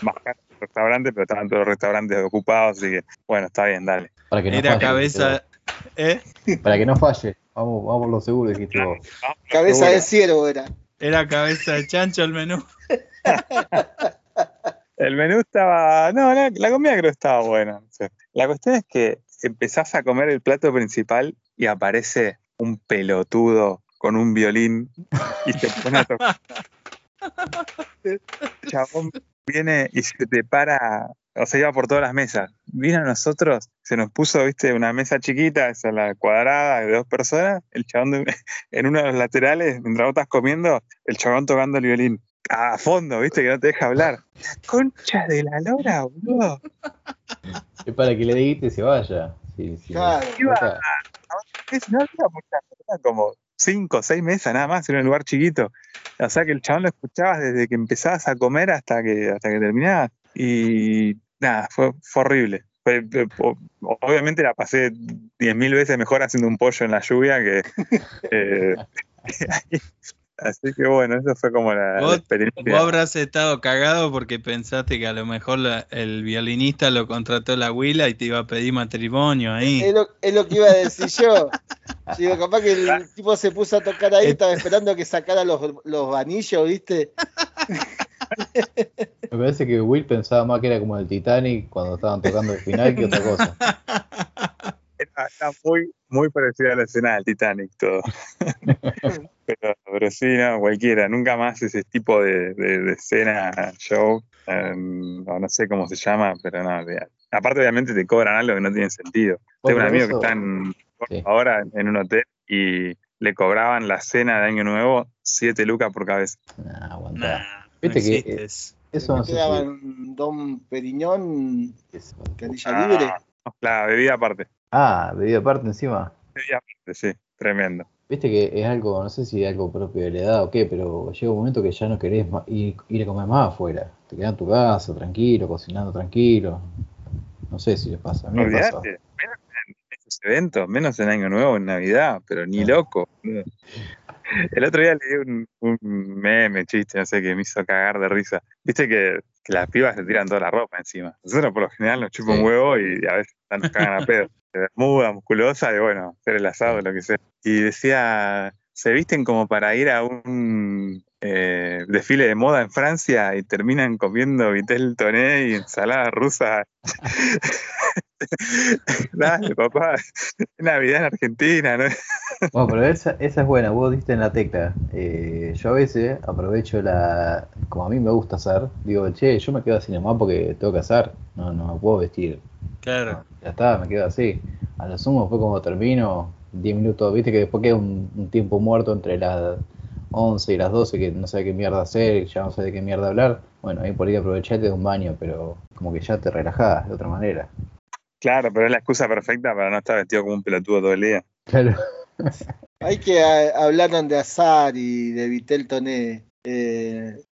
más caro el restaurante, pero estaban todos los restaurantes ocupados, así que, bueno, está bien, dale. Para que no Era falle, cabeza, ¿eh? Para que no falle. Vamos, vamos por lo seguro, dijiste vos. Cabeza de ciervo era. Era cabeza de chancho el menú. El menú estaba. No, la, la comida creo que estaba buena. La cuestión es que empezás a comer el plato principal y aparece un pelotudo con un violín y se pone a tocar. Chabón viene y se te para. O sea, iba por todas las mesas. Vino a nosotros, se nos puso, viste, una mesa chiquita, esa la cuadrada de dos personas. El chabón de- en uno de los laterales, mientras vos estás comiendo, el chabón tocando el violín. A fondo, viste, que no te deja hablar. Concha de la lora, boludo. Es para que le dijiste y se vaya. Sí, sí. Claro. Nunca- Es- No había como cinco o seis mesas nada más, era un lugar chiquito. O sea que el chabón lo escuchabas desde que empezabas a comer hasta que, hasta que terminabas. Y nada, fue, fue horrible. Fue- fue- o- obviamente la pasé diez mil veces mejor haciendo un pollo en la lluvia que. eh, así que bueno, eso fue como la, experiencia. Vos habrás estado cagado porque pensaste que a lo mejor la- el violinista lo contrató la huila y te iba a pedir matrimonio ahí. Es lo, es lo que iba a decir yo. Sí, capaz que el tipo se puso a tocar ahí, estaba esperando que sacara los, los anillos, ¿viste? Me parece que Will pensaba más que era como el Titanic cuando estaban tocando el final que otra cosa. Está muy, muy parecida a la escena del Titanic todo. pero, pero sí, no, cualquiera. Nunca más ese tipo de, de, escena, show, em, no, sé cómo se llama, pero no, aparte obviamente te cobran algo que no tiene sentido. Tengo un amigo que está ahora en un hotel y le cobraban la cena de Año Nuevo 7 lucas por cabeza. Nah, Viste que eso no sé si... Don Periñón, canilla ah, libre. La bebida aparte. Ah, bebida aparte encima. Bebida aparte, sí, tremendo. Viste que es algo, no sé si es algo propio de la edad o qué, pero llega un momento que ya no querés ir, ir a comer más afuera. Te quedas en tu casa, tranquilo, cocinando tranquilo. No sé si les pasa. A mí me pasa. Menos en estos eventos, menos en Año Nuevo, en Navidad, pero ni loco. El otro día leí un, meme, chiste, no sé, que me hizo cagar de risa. Viste que, las pibas se tiran toda la ropa encima. Nosotros por lo general nos chupa un huevo y a veces nos cagan a pedo. Muda, musculosa y bueno, hacer el asado, lo que sea. Y decía, se visten como para ir a un eh, desfile de moda en Francia y terminan comiendo vitel toné y ensalada rusa. Dale, papá, Navidad en Argentina, ¿no? Bueno, pero esa, esa es buena, vos diste en la tecla. Eh, yo a veces aprovecho la. Como a mí me gusta hacer, digo, che, yo me quedo así nomás porque tengo que hacer, no, no me puedo vestir. Claro. ya está, me quedo así. A lo sumo fue como termino, 10 minutos, viste que después queda un, un tiempo muerto entre las 11 y las 12 que no sé qué mierda hacer, ya no sé de qué mierda hablar. Bueno, ahí por ahí aprovechate de un baño, pero como que ya te relajás de otra manera. Claro, pero es la excusa perfecta para no estar vestido como un pelotudo todo el día. Claro. hay que hablar de azar y de Vitel Toné. Eh,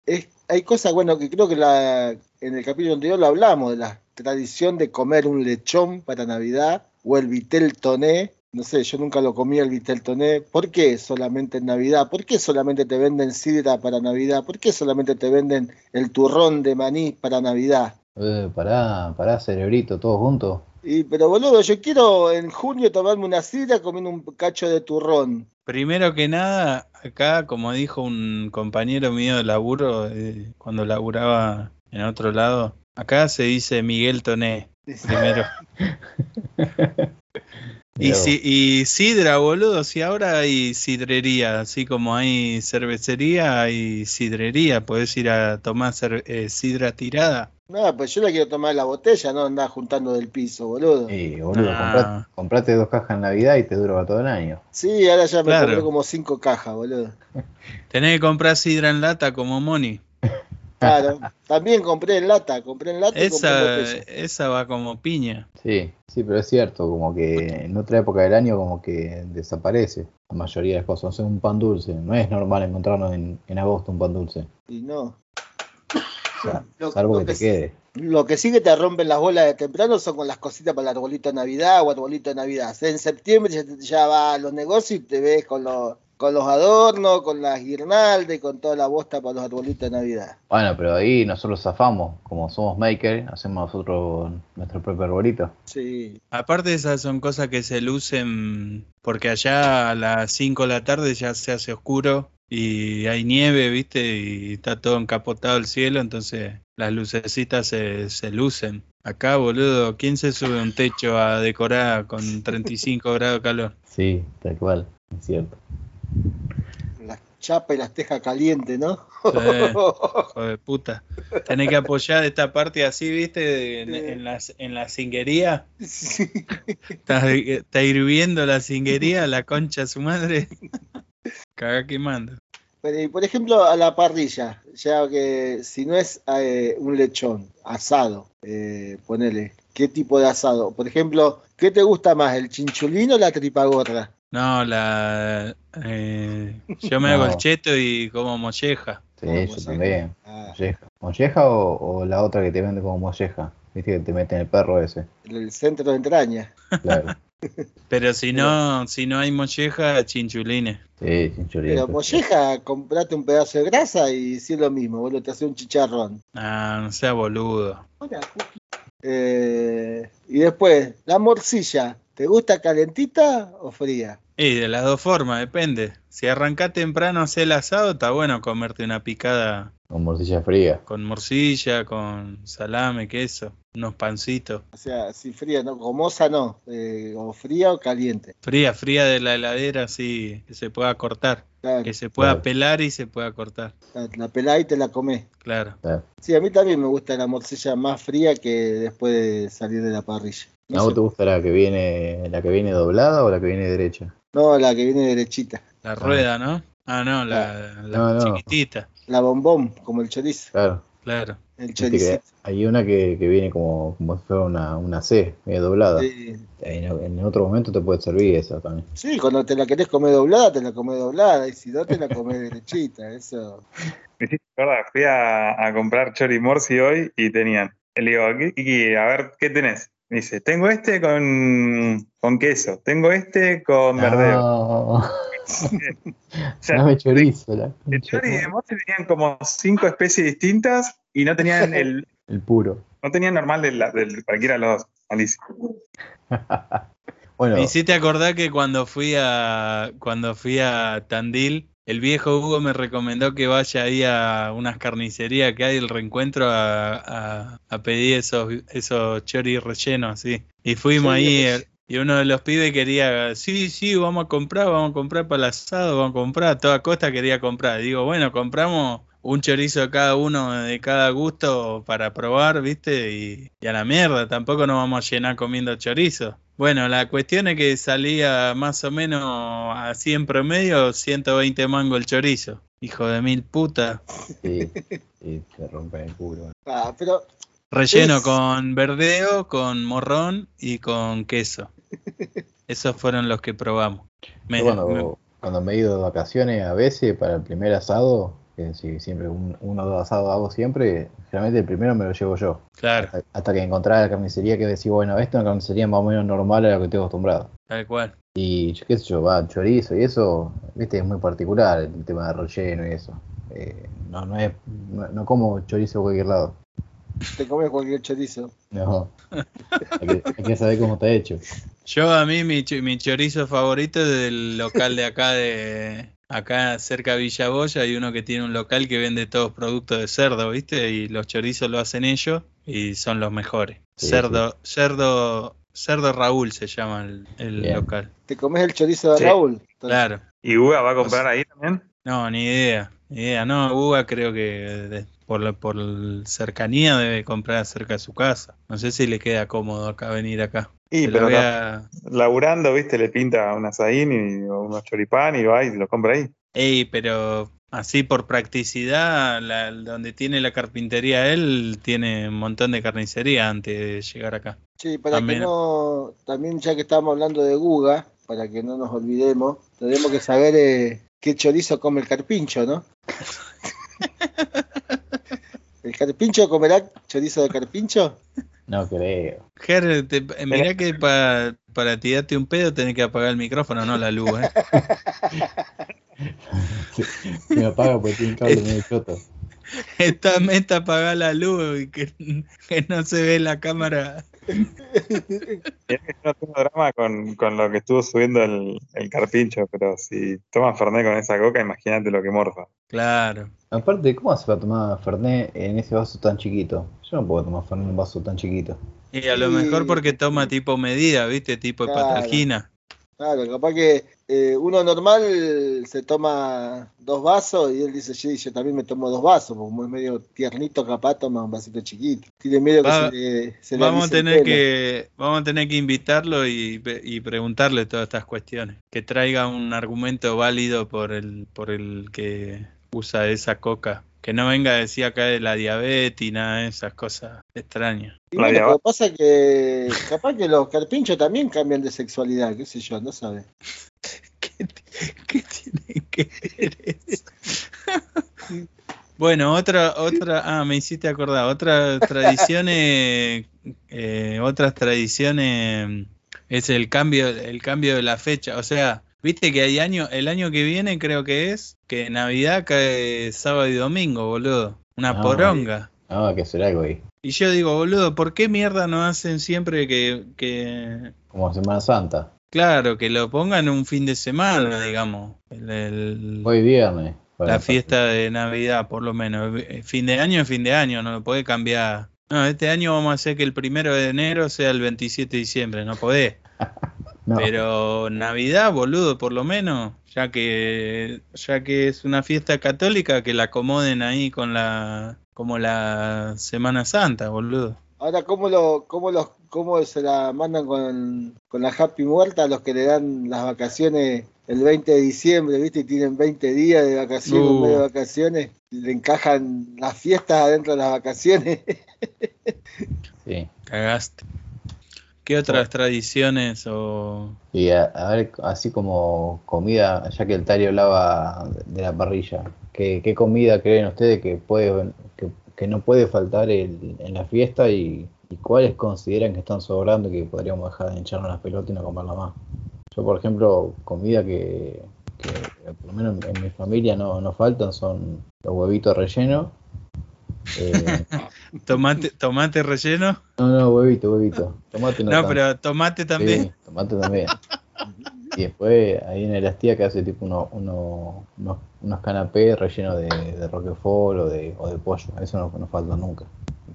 hay cosas, bueno, que creo que la, en el capítulo anterior lo hablamos, de la tradición de comer un lechón para Navidad o el Vitel Toné. No sé, yo nunca lo comí el Vitel Toné. ¿Por qué solamente en Navidad? ¿Por qué solamente te venden sidra para Navidad? ¿Por qué solamente te venden el turrón de maní para Navidad? Eh, pará, pará, cerebrito, todos juntos. Y, pero boludo, yo quiero en junio tomarme una sidra comiendo un cacho de turrón. Primero que nada, acá, como dijo un compañero mío de laburo, eh, cuando laburaba en otro lado, acá se dice Miguel Toné, primero. y, si, y sidra, boludo, si ahora hay sidrería, así como hay cervecería, hay sidrería, puedes ir a tomar eh, sidra tirada. No, pues yo la quiero tomar la botella, no andar juntando del piso, boludo. Sí, boludo, ah. comprate, dos cajas en Navidad y te dura todo el año. Sí, ahora ya me compré como cinco cajas, boludo. Tenés que comprar sidra en lata como Moni. Claro, también compré en lata, compré en lata esa, Esa va como piña. Sí, sí, pero es cierto, como que en otra época del año como que desaparece la mayoría de las cosas. O sea, un pan dulce, no es normal encontrarnos en, en agosto un pan dulce. Y no lo, salvo que, te quede. Lo que sí que te rompen las bolas de temprano son con las cositas para el arbolito de Navidad o arbolito de Navidad. En septiembre ya, va a los negocios y te ves con los, con los adornos, con las guirnaldas y con toda la bosta para los arbolitos de Navidad. Bueno, pero ahí nosotros zafamos, como somos makers, hacemos nosotros nuestro propio arbolito. Sí. Aparte esas son cosas que se lucen porque allá a las 5 de la tarde ya se hace oscuro y hay nieve, ¿viste? Y está todo encapotado el cielo, entonces las lucecitas se, se lucen. Acá, boludo, ¿quién se sube a un techo a decorar con 35 grados de calor? Sí, tal cual, es cierto. Las chapas y las tejas calientes, ¿no? joder, puta. Tenés que apoyar esta parte así, ¿viste? En, la, en la cinguería. Sí. Está, está hirviendo la cinguería, la concha de su madre. Caga quemando. Por ejemplo, a la parrilla, ya que si no es eh, un lechón, asado, eh, ponele, ¿qué tipo de asado? Por ejemplo, ¿qué te gusta más, el chinchulín o la tripagorra? No, la. Eh, yo me hago el cheto y como molleja. Sí, yo también. Ah. Molleja. o, la otra que te vende como molleja? Viste que te meten el perro ese. El centro de entraña. Claro. Pero si no, si no hay molleja, chinchulines. Sí, chinchulines. Pero molleja, comprate un pedazo de grasa y si es lo mismo, boludo, te hace un chicharrón. Ah, no sea boludo. Eh, y después, la morcilla. ¿Te gusta calentita o fría? Y de las dos formas, depende. Si arrancás temprano a hacer el asado, está bueno comerte una picada Con morcilla fría. con morcilla, con salame, queso, unos pancitos. O sea, si fría, no, gomosa no, eh, o fría o caliente. Fría, fría de la heladera, así que se pueda cortar. Claro, Que se pueda Claro. pelar y se pueda cortar. la, la pelás y te la comés. Claro. Claro. Sí, a mí también me gusta la morcilla más fría que después de salir de la parrilla. ¿A No, vos sé, te gusta la que viene, la que viene doblada o la que viene derecha? no, la que viene derechita. La rueda, ¿no? Ah, no, la, la No, no. chiquitita. La bombón, como el chorizo. Claro. Claro. El choricito. hay una que, que viene como, como si fuera una, una C, medio doblada. Sí. En, en otro momento te puede servir esa también. Sí, cuando te la querés comer doblada, te la comés doblada, y si no, te la comés derechita, eso. Me hiciste acordar, fui a, a comprar Chori Morsi hoy y tenían. Le digo, a ver, ¿qué tenés? Me dice, tengo este con, con queso, tengo este con verdeo. No, O sea, dame chorizo. La, de Chori y de Morsi tenían como cinco especies distintas y no tenían el, el puro. no tenían normal de, la- de cualquiera de los dos. Bueno, Me hiciste acordar que cuando fui a cuando fui a Tandil, el viejo Hugo me recomendó que vaya ahí a unas carnicerías que hay el reencuentro a, a- a pedir esos esos choris rellenos así. Y fuimos Sí, ahí eh, y uno de los pibes quería, sí, sí, vamos a comprar, vamos a comprar para el asado, vamos a comprar, a toda costa quería comprar. Digo, bueno, compramos un chorizo de cada uno de cada gusto para probar, ¿viste? Y, y a la mierda, tampoco nos vamos a llenar comiendo chorizo. Bueno, la cuestión es que salía más o menos así en promedio 120 mango el chorizo. Hijo de mil puta. sí, sí, te rompen el culo. Ah, pero Relleno Es- con verdeo, con morrón y con queso. Esos fueron los que probamos. Me- cuando, me- cuando me he ido de vacaciones, a veces para el primer asado, que si siempre un- uno o dos asados hago siempre, generalmente el primero me lo llevo yo. claro, Hasta, hasta que encontraba la carnicería que decía, bueno, esta es una carnicería más o menos normal a la que estoy acostumbrado. tal cual. Y yo qué sé yo, va, chorizo y eso, viste, es muy particular el tema de relleno y eso. Eh, no, no es, no, no como chorizo de cualquier lado. te comes cualquier chorizo. No. Hay que, hay que saber cómo está hecho. Yo a mí mi, mi chorizo favorito es del local de acá de acá cerca de Villaboya hay uno que tiene un local que vende todos productos de cerdo, ¿viste? Y los chorizos lo hacen ellos y son los mejores. Sí, cerdo, cerdo, cerdo Raúl se llama el, local. Te comes el chorizo de Sí. Raúl. Entonces, Claro. ¿Y Uga va a comprar ahí también? No, ni idea, ni idea. No, Uga creo que por la, por cercanía debe comprar cerca de su casa. No sé si le queda cómodo acá venir acá. Y, Se pero voy no. a- laburando, viste, le pinta un asadín y o unos choripán y va y lo compra ahí. Ey, pero así por practicidad, la- donde tiene la carpintería él, tiene un montón de carnicería antes de llegar acá. Sí, para También. que no, también ya que estamos hablando de Guga, para que no nos olvidemos, tenemos que saber eh, qué chorizo come el carpincho, ¿no? ¿El carpincho comerá chorizo de carpincho? No creo. Ger, te- eh, mirá que pa- para tirarte un pedo tenés que apagar el micrófono, no la luz, ¿eh? Se me apaga porque tiene un cable medio choto. Esta meta apagar la luz y que, que no se ve la cámara. Es que yo no tengo drama con, con lo que estuvo subiendo el, el carpincho, pero si toma Fernet con esa coca, imagínate lo que morfa. Claro. Aparte, ¿cómo hace para tomar Fernet en ese vaso tan chiquito? Yo no puedo tomar Fernet en un vaso tan chiquito. Y a lo Sí. mejor porque toma tipo medida, ¿viste? Tipo Claro. Claro, capaz que eh, uno normal se toma dos vasos y él dice, sí, yo también me tomo dos vasos, porque como es medio tiernito, capaz toma un vasito chiquito. Tiene miedo que se le, se le Vamos a tener que vamos a tener que invitarlo y, y preguntarle todas estas cuestiones. Que traiga un argumento válido por el por el que usa esa coca. Que no venga a decir acá de la diabetes y nada de esas cosas extrañas. Y La bueno, diaba- pero pasa que capaz que los carpinchos también cambian de sexualidad, qué sé yo, no sabe. ¿Qué, qué tiene que ver eso? Bueno, otra, otra, ah, me hiciste acordar, otras tradiciones, eh, otras tradiciones es el cambio, el cambio de la fecha. O sea, viste que hay año, el año que viene creo que es, que Navidad cae sábado y domingo, boludo. Una Ah, poronga. No, hay que algo ahí. Y yo digo, boludo, ¿por qué mierda no hacen siempre que, que Como Semana Santa. Claro, que lo pongan un fin de semana, digamos. El- el- Hoy viernes. la fiesta de Navidad, por lo menos. Eh, Fin de año es fin de año, no lo podés cambiar. No, este año vamos a hacer que el primero de enero sea el 27 de diciembre, no podés. No, Pero Navidad, boludo, por lo menos, ya que ya que es una fiesta católica, que la acomoden ahí con la como la Semana Santa, boludo. Ahora, ¿cómo, lo, cómo, los, ¿cómo se la mandan con, con la Happy Muerta a los que le dan las vacaciones el 20 de diciembre, ¿viste? Y tienen 20 días de vacaciones, un Uh. mes de vacaciones, y le encajan las fiestas adentro de las vacaciones. sí. Cagaste. ¿Qué otras tradiciones o Y a, a ver, así como comida, ya que el Tari hablaba de la parrilla, ¿qué, qué comida creen ustedes que puede que, que no puede faltar el- en la fiesta y, y cuáles consideran que están sobrando y que podríamos dejar de hincharnos las pelotas y no comerla más? Yo, por ejemplo, comida que, que por lo menos en, en mi familia no, no faltan son los huevitos rellenos. Eh, tomate tomate relleno? no, no, huevito, huevito. Tomate no, No, tanto. pero tomate también. Sí, tomate también. Y después ahí en el tía que hace tipo uno, uno- unos, unos canapés rellenos de, de roquefort o de, o de pollo. Eso no, no falta nunca.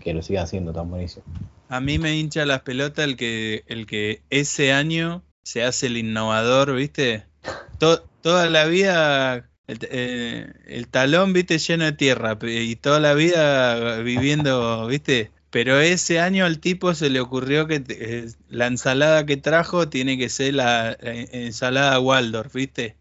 Que lo sigan haciendo tan buenísimo. A mí me hincha las pelotas el que, el que ese año se hace el innovador, ¿viste? To- toda la vida el, eh, el talón, ¿viste? Lleno de tierra y toda la vida viviendo, ¿viste? Pero ese año al tipo se le ocurrió que eh, la ensalada que trajo tiene que ser la, la ensalada Waldorf, ¿viste?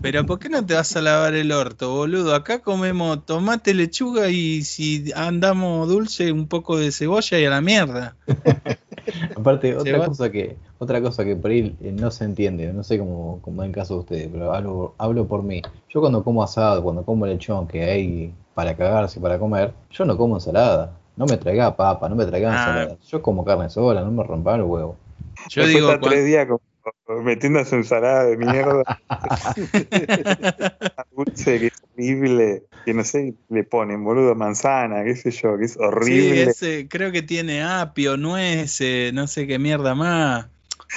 Pero ¿por qué no te vas a lavar el orto, boludo? Acá comemos tomate, lechuga y si andamos dulce, un poco de cebolla y a la mierda. Aparte, otra cosa que otra cosa que por ahí eh, no se entiende, no sé cómo, cómo en caso de ustedes, pero hablo, hablo por mí. Yo cuando como asado, cuando como lechón que hay para cagarse, para comer, yo no como ensalada. No me traiga papa, no me traiga Ah. ensalada. Yo como carne sola, no me rompan el huevo. Yo Después digo, está cuan- tres días como metiendo esa ensalada de mierda dulce que es horrible, que no sé, le ponen boludo manzana, qué sé yo, que es sí, horrible. ese creo que tiene apio, nueces, no sé qué mierda más.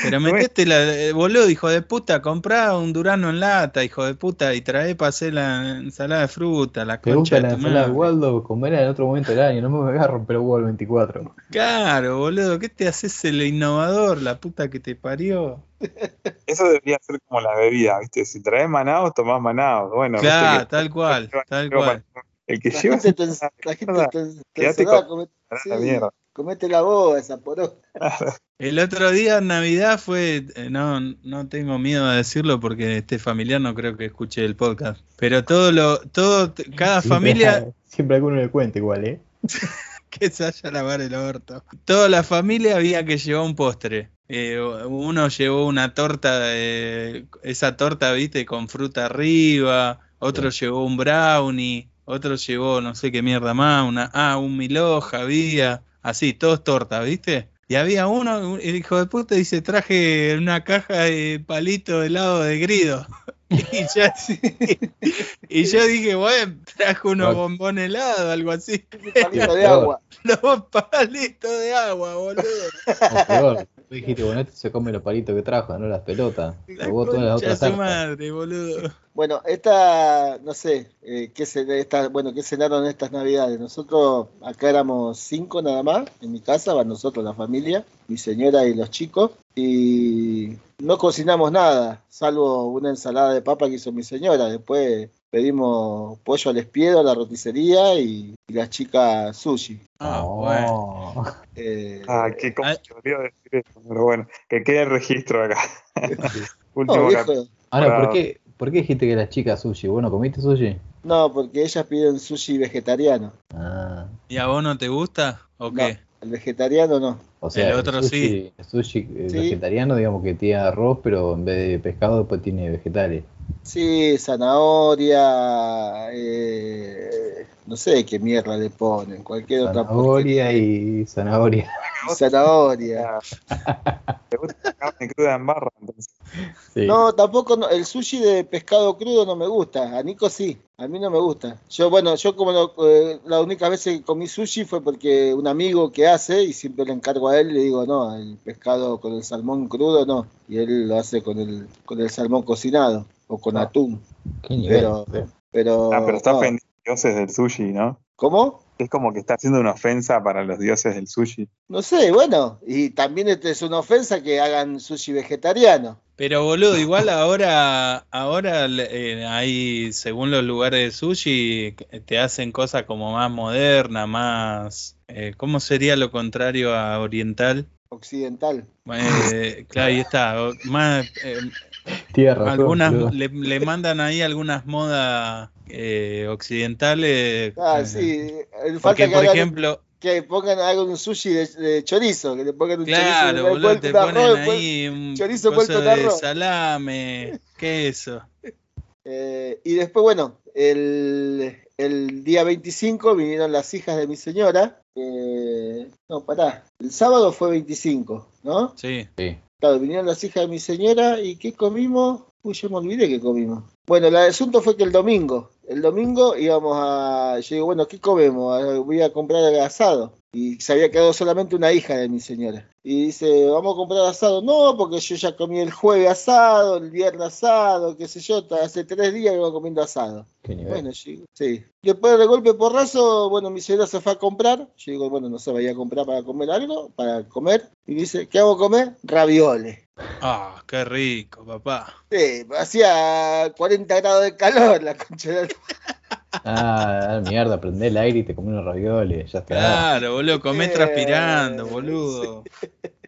Pero metete la, eh, boludo, hijo de puta, comprá un durano en lata, hijo de puta, y trae para hacer la ensalada de fruta, la ¿Te concha de la ensalada madre. Waldo? Comerla en otro momento del año, no me voy a romper el huevo el 24. Claro, boludo, ¿qué te haces el innovador, la puta que te parió? Eso debería ser como la bebida, ¿viste? Si traes manados, tomás manados. Bueno, Claro, que- tal cual, tal cual. El que lleva trajiste mierda, tu, tu quédate ensalada, con- comete, a sí, la mierda. Comete la boba esa poró. El otro día en Navidad fue, eh, no, no tengo miedo de decirlo porque este familiar no creo que escuche el podcast, pero todo lo, todo, cada familia Siempre alguno le cuenta igual, ¿eh? que se haya a lavar el orto. Toda la familia había que llevar un postre. Eh, uno llevó una torta, de- esa torta, viste, con fruta arriba, otro llevó un brownie, otro llevó no sé qué mierda más, una, ah, un milhoja había, así, todos tortas, viste. Y había uno, el hijo de puta, dice, traje una caja de palito de helado de grido. Y, ya- y yo dije, bueno, trajo unos bombones helados, algo así. Un palito de agua. Los palitos de agua, boludo. Dijiste, bueno, este se come los palitos que trajo, no las pelotas. La todas las otras madre, boludo. Bueno, esta, no sé, eh, ¿qué, esta, bueno, ¿qué cenaron estas navidades? Nosotros acá éramos cinco nada más, en mi casa, van nosotros, la familia, mi señora y los chicos, y no cocinamos nada, salvo una ensalada de papa que hizo mi señora. Después pedimos pollo al espiedo a la roticería y, y las chicas sushi. Ah, Oh. bueno. Eh, Ah, qué Ah. olvidó decir eso, pero bueno, que quede el registro acá. no, Último viejo, capítulo. Ahora, ¿por qué, ¿por qué dijiste que las chicas sushi? Bueno, ¿comiste sushi? no, porque ellas piden sushi vegetariano. Ah, ¿Y a vos no te gusta? ¿O No. qué? El vegetariano no. o sea, El otro sushi, el sushi eh, Sí. vegetariano, digamos que tiene arroz, pero en vez de pescado después tiene vegetales. Sí, zanahoria, eh, no sé qué mierda le ponen, cualquier otra Zanahoria y zanahoria. Zanahoria. Te gusta la carne cruda en barra, entonces. Sí. No, tampoco no- el sushi de pescado crudo no me gusta. A Nico sí, a mí no me gusta. Yo, bueno, yo como no, eh, la única vez que comí sushi fue porque un amigo que hace y siempre le encargo a él y le digo, no, el pescado con el salmón crudo no. Y él lo hace con el, con el salmón cocinado o con Ah. atún. Qué nivel. Pero, pero, Ah, pero está no. ofendiendo a los dioses del sushi, ¿no? ¿Cómo? Es como que está haciendo una ofensa para los dioses del sushi. No sé, bueno, y también este es una ofensa que hagan sushi vegetariano. Pero boludo, igual ahora, ahora eh, hay, según los lugares de sushi, te hacen cosas como más modernas, más, eh, ¿cómo sería lo contrario a oriental? Occidental. Eh, claro, ahí está, más, razón, algunas, le, le mandan ahí algunas modas eh, occidentales. Ah, eh, sí, falta Porque, que, por hagan- ejemplo, que pongan hagan un sushi de, de chorizo, que le pongan un claro, chorizo boludo, te arroz, ponen después- ahí un chorizo coso de arroz. salame, queso. Eh, y después, bueno, el, el día 25 vinieron las hijas de mi señora. eh, no, pará, el sábado fue 25, ¿no? Sí. Sí. Vinieron las hijas de mi señora y ¿qué comimos? Uy, yo me olvidé que comimos. Bueno, el asunto fue que el domingo, el domingo íbamos a, yo digo, bueno, ¿qué comemos? Ah, Voy a comprar asado. Y se había quedado solamente una hija de mi señora. Y dice, vamos a comprar asado. No, porque yo ya comí el jueves asado, el viernes asado, qué sé yo, hace tres días que vengo comiendo asado. Qué nivel. Bueno, yo sí. Después de golpe porrazo, bueno, mi señora se fue a comprar. Yo digo, bueno, no sé, vaya a comprar para comer algo, para comer. Y dice, ¿qué hago a comer? Ravioles. Ah, qué rico, papá. Sí, hacía 40 grados de calor la concha de la- Ah, mierda, prende el aire y te comí unos ravioles, ya está. Claro, boludo, comé Eh, transpirando, boludo.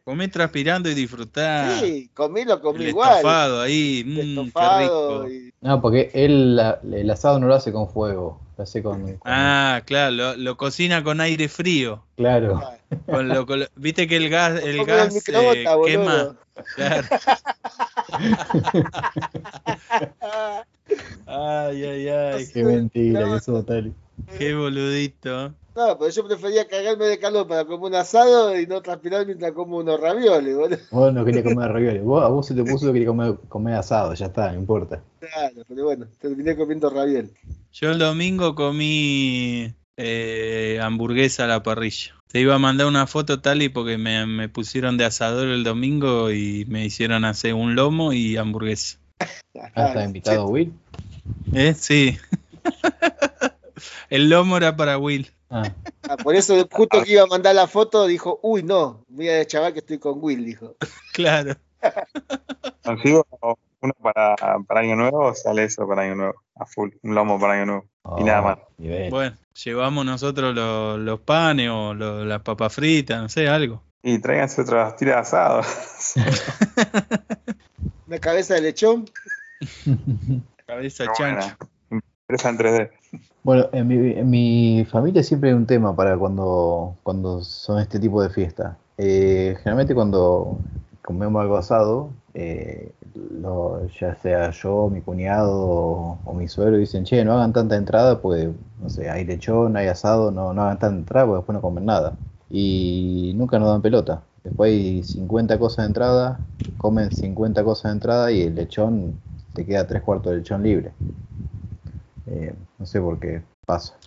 Comé transpirando y disfrutá. Sí, comí lo comí el igual. estofado ahí, mmm, qué estofado rico. y- No, porque él el asado no lo hace con fuego, lo hace con. con- Ah, claro, lo, lo cocina con aire frío. Claro. Con lo- con lo- Viste que el gas, el gas eh, quema. Claro. Ay, ay, ay, Qué mentira, No, que sos tal. Qué boludito. No, pero yo prefería cagarme de calor para comer un asado y no transpirar mientras como unos ravioles, boludo. Vos no querías comer ravioles. Vos, a vos se te puso que querías comer, comer asado, ya está, no importa. Claro, pero bueno, terminé comiendo ravioles. Yo el domingo comí eh, hamburguesa a la parrilla. Te iba a mandar una foto tal y porque me, me pusieron de asador el domingo y me hicieron hacer un lomo y hamburguesa. Ah, está invitado Will. ¿Eh? Sí. el lomo era para Will. Ah, Ah, por eso justo que iba a mandar la foto dijo, uy no, mira el chaval que estoy con Will, dijo. Claro. Consigo uno para, para Año Nuevo, sale eso para Año Nuevo, a full, un lomo para Año Nuevo. Y nada más. oh, nivel. Bueno, llevamos nosotros los, los panes o los- las papas fritas, no sé, algo. Y tráiganse otras tiras de asado. Una cabeza de lechón. Cabeza Pero chancho. bueno, Empresa en 3D. Bueno, en mi, en mi familia siempre hay un tema para cuando, cuando son este tipo de fiestas. Eh, generalmente cuando comemos algo asado, eh, lo- ya sea yo, mi cuñado o, mi suegro dicen, che, no hagan tanta entrada, pues, no sé, hay lechón, hay asado, no, no hagan tanta entrada, porque después no comen nada. Y nunca nos dan pelota. Después hay 50 cosas de entrada, comen 50 cosas de entrada y el lechón, te queda tres cuartos de lechón libre. Eh, no sé por qué pasa.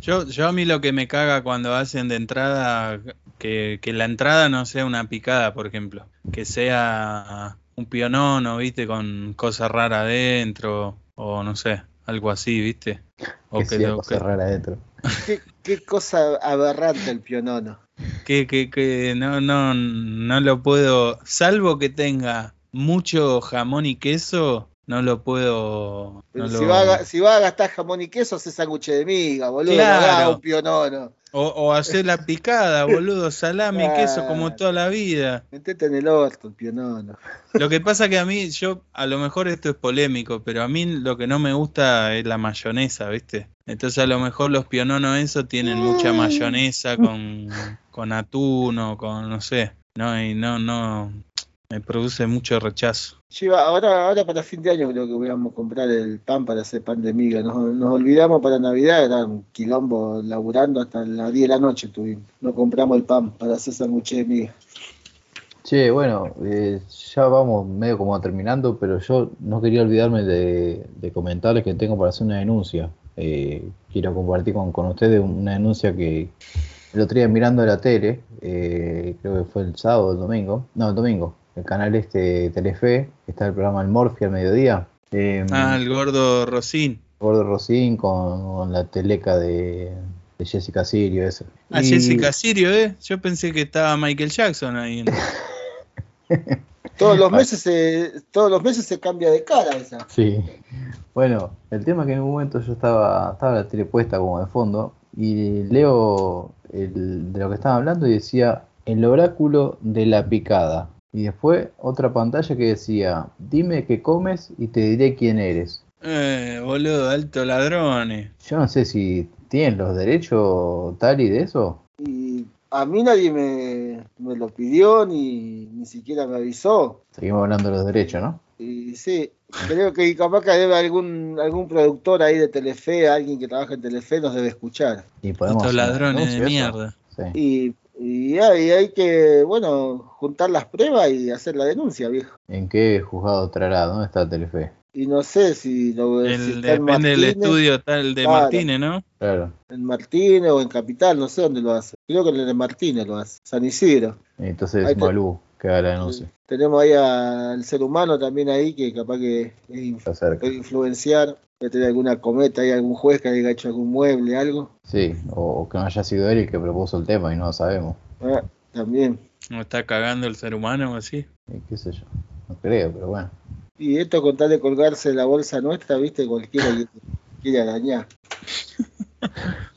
Yo, yo a mí lo que me caga cuando hacen de entrada, que, que la entrada no sea una picada, por ejemplo. Que sea un pionono, viste, con cosas raras adentro, o no sé, algo así, viste. O que que, sea lo- cosa que- rara adentro. Qué, qué cosa aberrante el pionono. que, que, que no, no, no lo puedo, salvo que tenga mucho jamón y queso, no lo puedo. No si, lo- va a, si va a gastar jamón y queso, hace sándwich de miga, boludo. Claro. No o, o hacer la picada, boludo, salame y queso como Claro. toda la vida. Metete en el orto pionono. Lo que pasa que a mí, yo, a lo mejor esto es polémico, pero a mí lo que no me gusta es la mayonesa, ¿viste? Entonces a lo mejor los piononos eso tienen mucha mayonesa con, con atún o con, no sé, no, y no, no, me produce mucho rechazo. Iba- ahora, ahora para fin de año creo que vamos a comprar el pan para hacer pan de miga. Nos, olvidamos para Navidad, era un quilombo laburando hasta las 10 de la noche tuvimos. No compramos el pan para hacer sándwich de miga. Che, bueno, eh, ya vamos medio como terminando, pero yo no quería olvidarme de, comentarles que tengo para hacer una denuncia. Eh, quiero compartir con, con ustedes una denuncia que el otro día mirando la tele, eh, creo que fue el sábado o el domingo, no, el domingo, el canal este Telefe, que está el programa El Morphy al mediodía. Eh, Ah, el gordo Rosín. Gordo Rosín con, con la teleca de, de Jessica Sirio, eso. Ah, Y- Jessica Sirio, ¿eh? Yo pensé que estaba Michael Jackson ahí. Todos los meses se, todos los meses se cambia de cara esa. Sí. Bueno, el tema es que en un momento yo estaba, estaba la tele puesta como de fondo y leo el- de lo que estaban hablando y decía el oráculo de la picada. Y después otra pantalla que decía, dime qué comes y te diré quién eres. Eh, boludo, alto ladrones. Yo no sé si tienen los derechos tal y de eso. Y a mí nadie me, me lo pidió ni, ni siquiera me avisó. Seguimos hablando de los derechos, ¿no? Y sí, creo que capaz que debe algún, algún productor ahí de Telefe, alguien que trabaja en Telefe, nos debe escuchar. Y podemos Estos ladrones de mierda. Sí. Y, y hay, hay que, bueno, juntar las pruebas y hacer la denuncia, viejo. ¿En qué juzgado traerá? ¿Dónde está Telefe? Y no sé si lo si El, está en depende del estudio tal de Claro. Martínez, ¿no? Claro. En Martínez o en Capital, no sé dónde lo hace. Creo que en el de Martínez lo hace. San Isidro. Entonces Ahí te- Malú que haga la denuncia. Tenemos ahí al ser humano también ahí que capaz que es Está puede influenciar. Puede tener alguna cometa y algún juez que haya hecho algún mueble, algo. Sí, o, o que no haya sido él el que propuso el tema y no lo sabemos. Ah, también. ¿No está cagando el ser humano o así? Qué sé yo. No creo, pero bueno. Y esto con tal de colgarse la bolsa nuestra, viste, cualquiera que quiere arañar.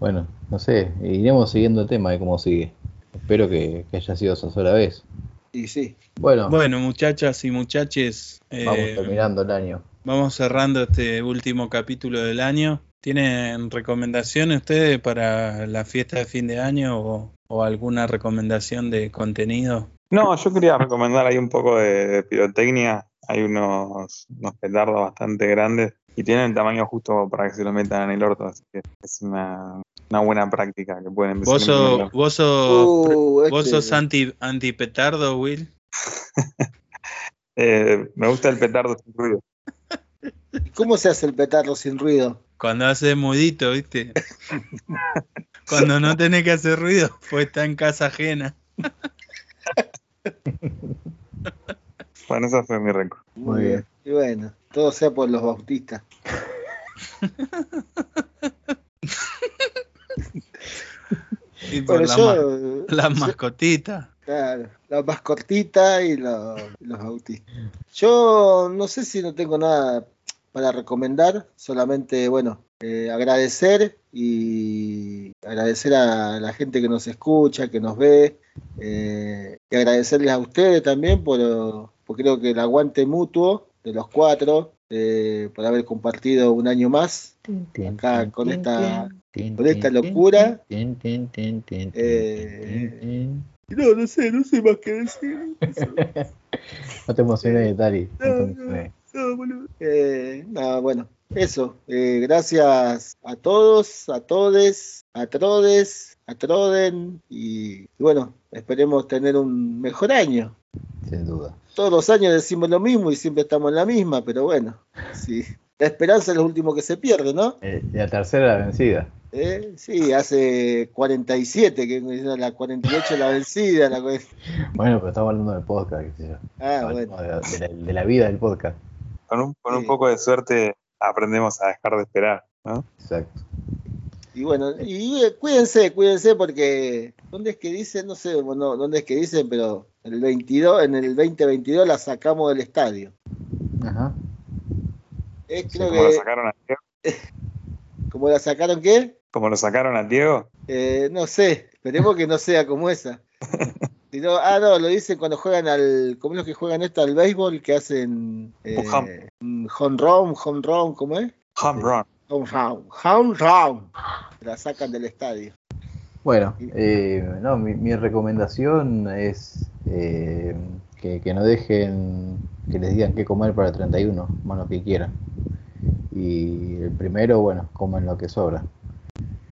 Bueno, no sé, iremos siguiendo el tema de cómo sigue. Espero que, que haya sido esa sola vez. Y sí. Bueno, Bueno, muchachas y muchaches, eh, vamos terminando el año. Vamos cerrando este último capítulo del año. ¿Tienen recomendaciones ustedes para la fiesta de fin de año o, o alguna recomendación de contenido? No, yo quería recomendar ahí un poco de, de pirotecnia. Hay unos, unos petardos bastante grandes y tienen el tamaño justo para que se lo metan en el orto, así que es una, una buena práctica que pueden empezar ¿Vos sos, vos sos, Uh, vos este- sos anti, anti petardo, Will? Eh, me gusta el petardo sin ruido. ¿Cómo se hace el petardo sin ruido? Cuando hace mudito, ¿viste? Cuando no tenés que hacer ruido, pues está en casa ajena. Bueno, esa fue mi récord. Muy bien. Y bueno, todo sea por los bautistas. Y por Bueno, la, yo, ma- la yo- mascotita. claro, la más cortita y lo- los bautistas. Yo no sé si no tengo nada para recomendar, solamente, bueno, eh, agradecer y agradecer a la gente que nos escucha, que nos ve, eh, y agradecerles a ustedes también por, por creo que el aguante mutuo de los cuatro, eh, por haber compartido un año más acá con esta, con esta locura. No, no sé, no sé más qué decir. No te emociones, Tari. No te No, no. boludo. Eh, nada, bueno, eso. Eh, gracias a todos, a todes, a trodes, a troden y, y bueno, esperemos tener un mejor año. Sin duda. Todos los años decimos lo mismo y siempre estamos en la misma, pero bueno, sí. La esperanza es lo último que se pierde, ¿no? Eh, la tercera la vencida. Eh, sí, hace 47, que la 48 la vencida. La... Bueno, pero estamos hablando del podcast. Ah, bueno. de, la, de la- de la vida del podcast. Con un, con un Sí. poco de suerte aprendemos a dejar de esperar, ¿no? Exacto. Y bueno, y eh, cuídense, cuídense porque ¿dónde es que dicen? No sé, bueno, dónde es que dicen, pero el 22, en el 2022 la sacamos del estadio. Ajá. Creo lo que sacaron a Diego. como la sacaron qué? Como lo sacaron a Diego. Eh, no sé, esperemos que no sea como esa. Sino, ah, no, lo dicen cuando juegan al, ¿cómo es lo que juegan esto al béisbol? Que hacen eh, home. un home run, home run, ¿cómo es? Home run. Home run, home run. La sacan del estadio. Bueno, eh, no, mi, mi recomendación es eh, que, que no dejen que les digan qué comer para el 31, más lo que quieran. Y el primero, bueno, coman lo que sobra.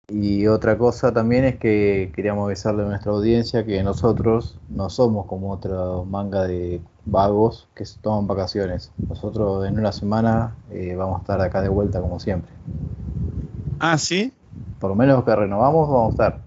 Y otra cosa también es que queríamos avisarle a nuestra audiencia que nosotros no somos como otra manga de vagos que se toman vacaciones. Nosotros en una semana eh, vamos a estar acá de vuelta como siempre. Ah, sí. Por lo menos que renovamos vamos a estar.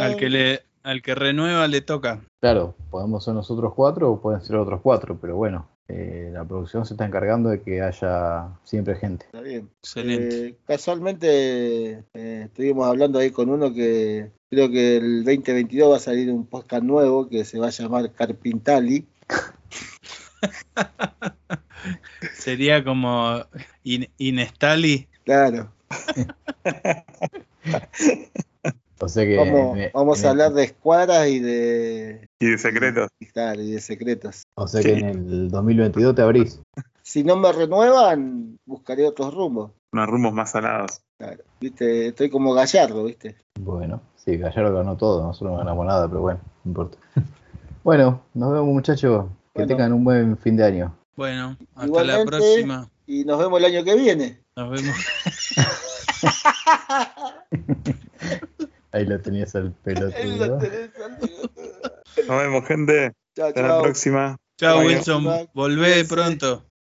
Al que le, al que renueva le toca. Claro, podemos ser nosotros cuatro o pueden ser otros cuatro, pero bueno, eh, la producción se está encargando de que haya siempre gente. Está bien. Excelente. Eh, casualmente eh, estuvimos hablando ahí con uno que creo que el 2022 va a salir un podcast nuevo que se va a llamar Carpintali. Sería como In- Inestali. Claro. O sea que Vamos, en- vamos en a el- hablar de escuadras y de, Y de secretos. y claro, y de secretos. O sea que en el 2022 te abrís. Si no me renuevan, buscaré otros rumbos. Unos rumbos más salados. Claro. ¿Viste? Estoy como gallardo, ¿viste? Bueno, sí, Gallardo ganó todo, nosotros no ganamos nada, pero bueno, no importa. Bueno, nos vemos muchachos, que Bueno. tengan un buen fin de año. Bueno, hasta Igualmente. la próxima. Y nos vemos el año que viene. Nos vemos. Ahí lo tenías al pelotudo. Nos vemos, gente. Chao, Hasta la próxima. Chao. Wilson. Volvé pronto.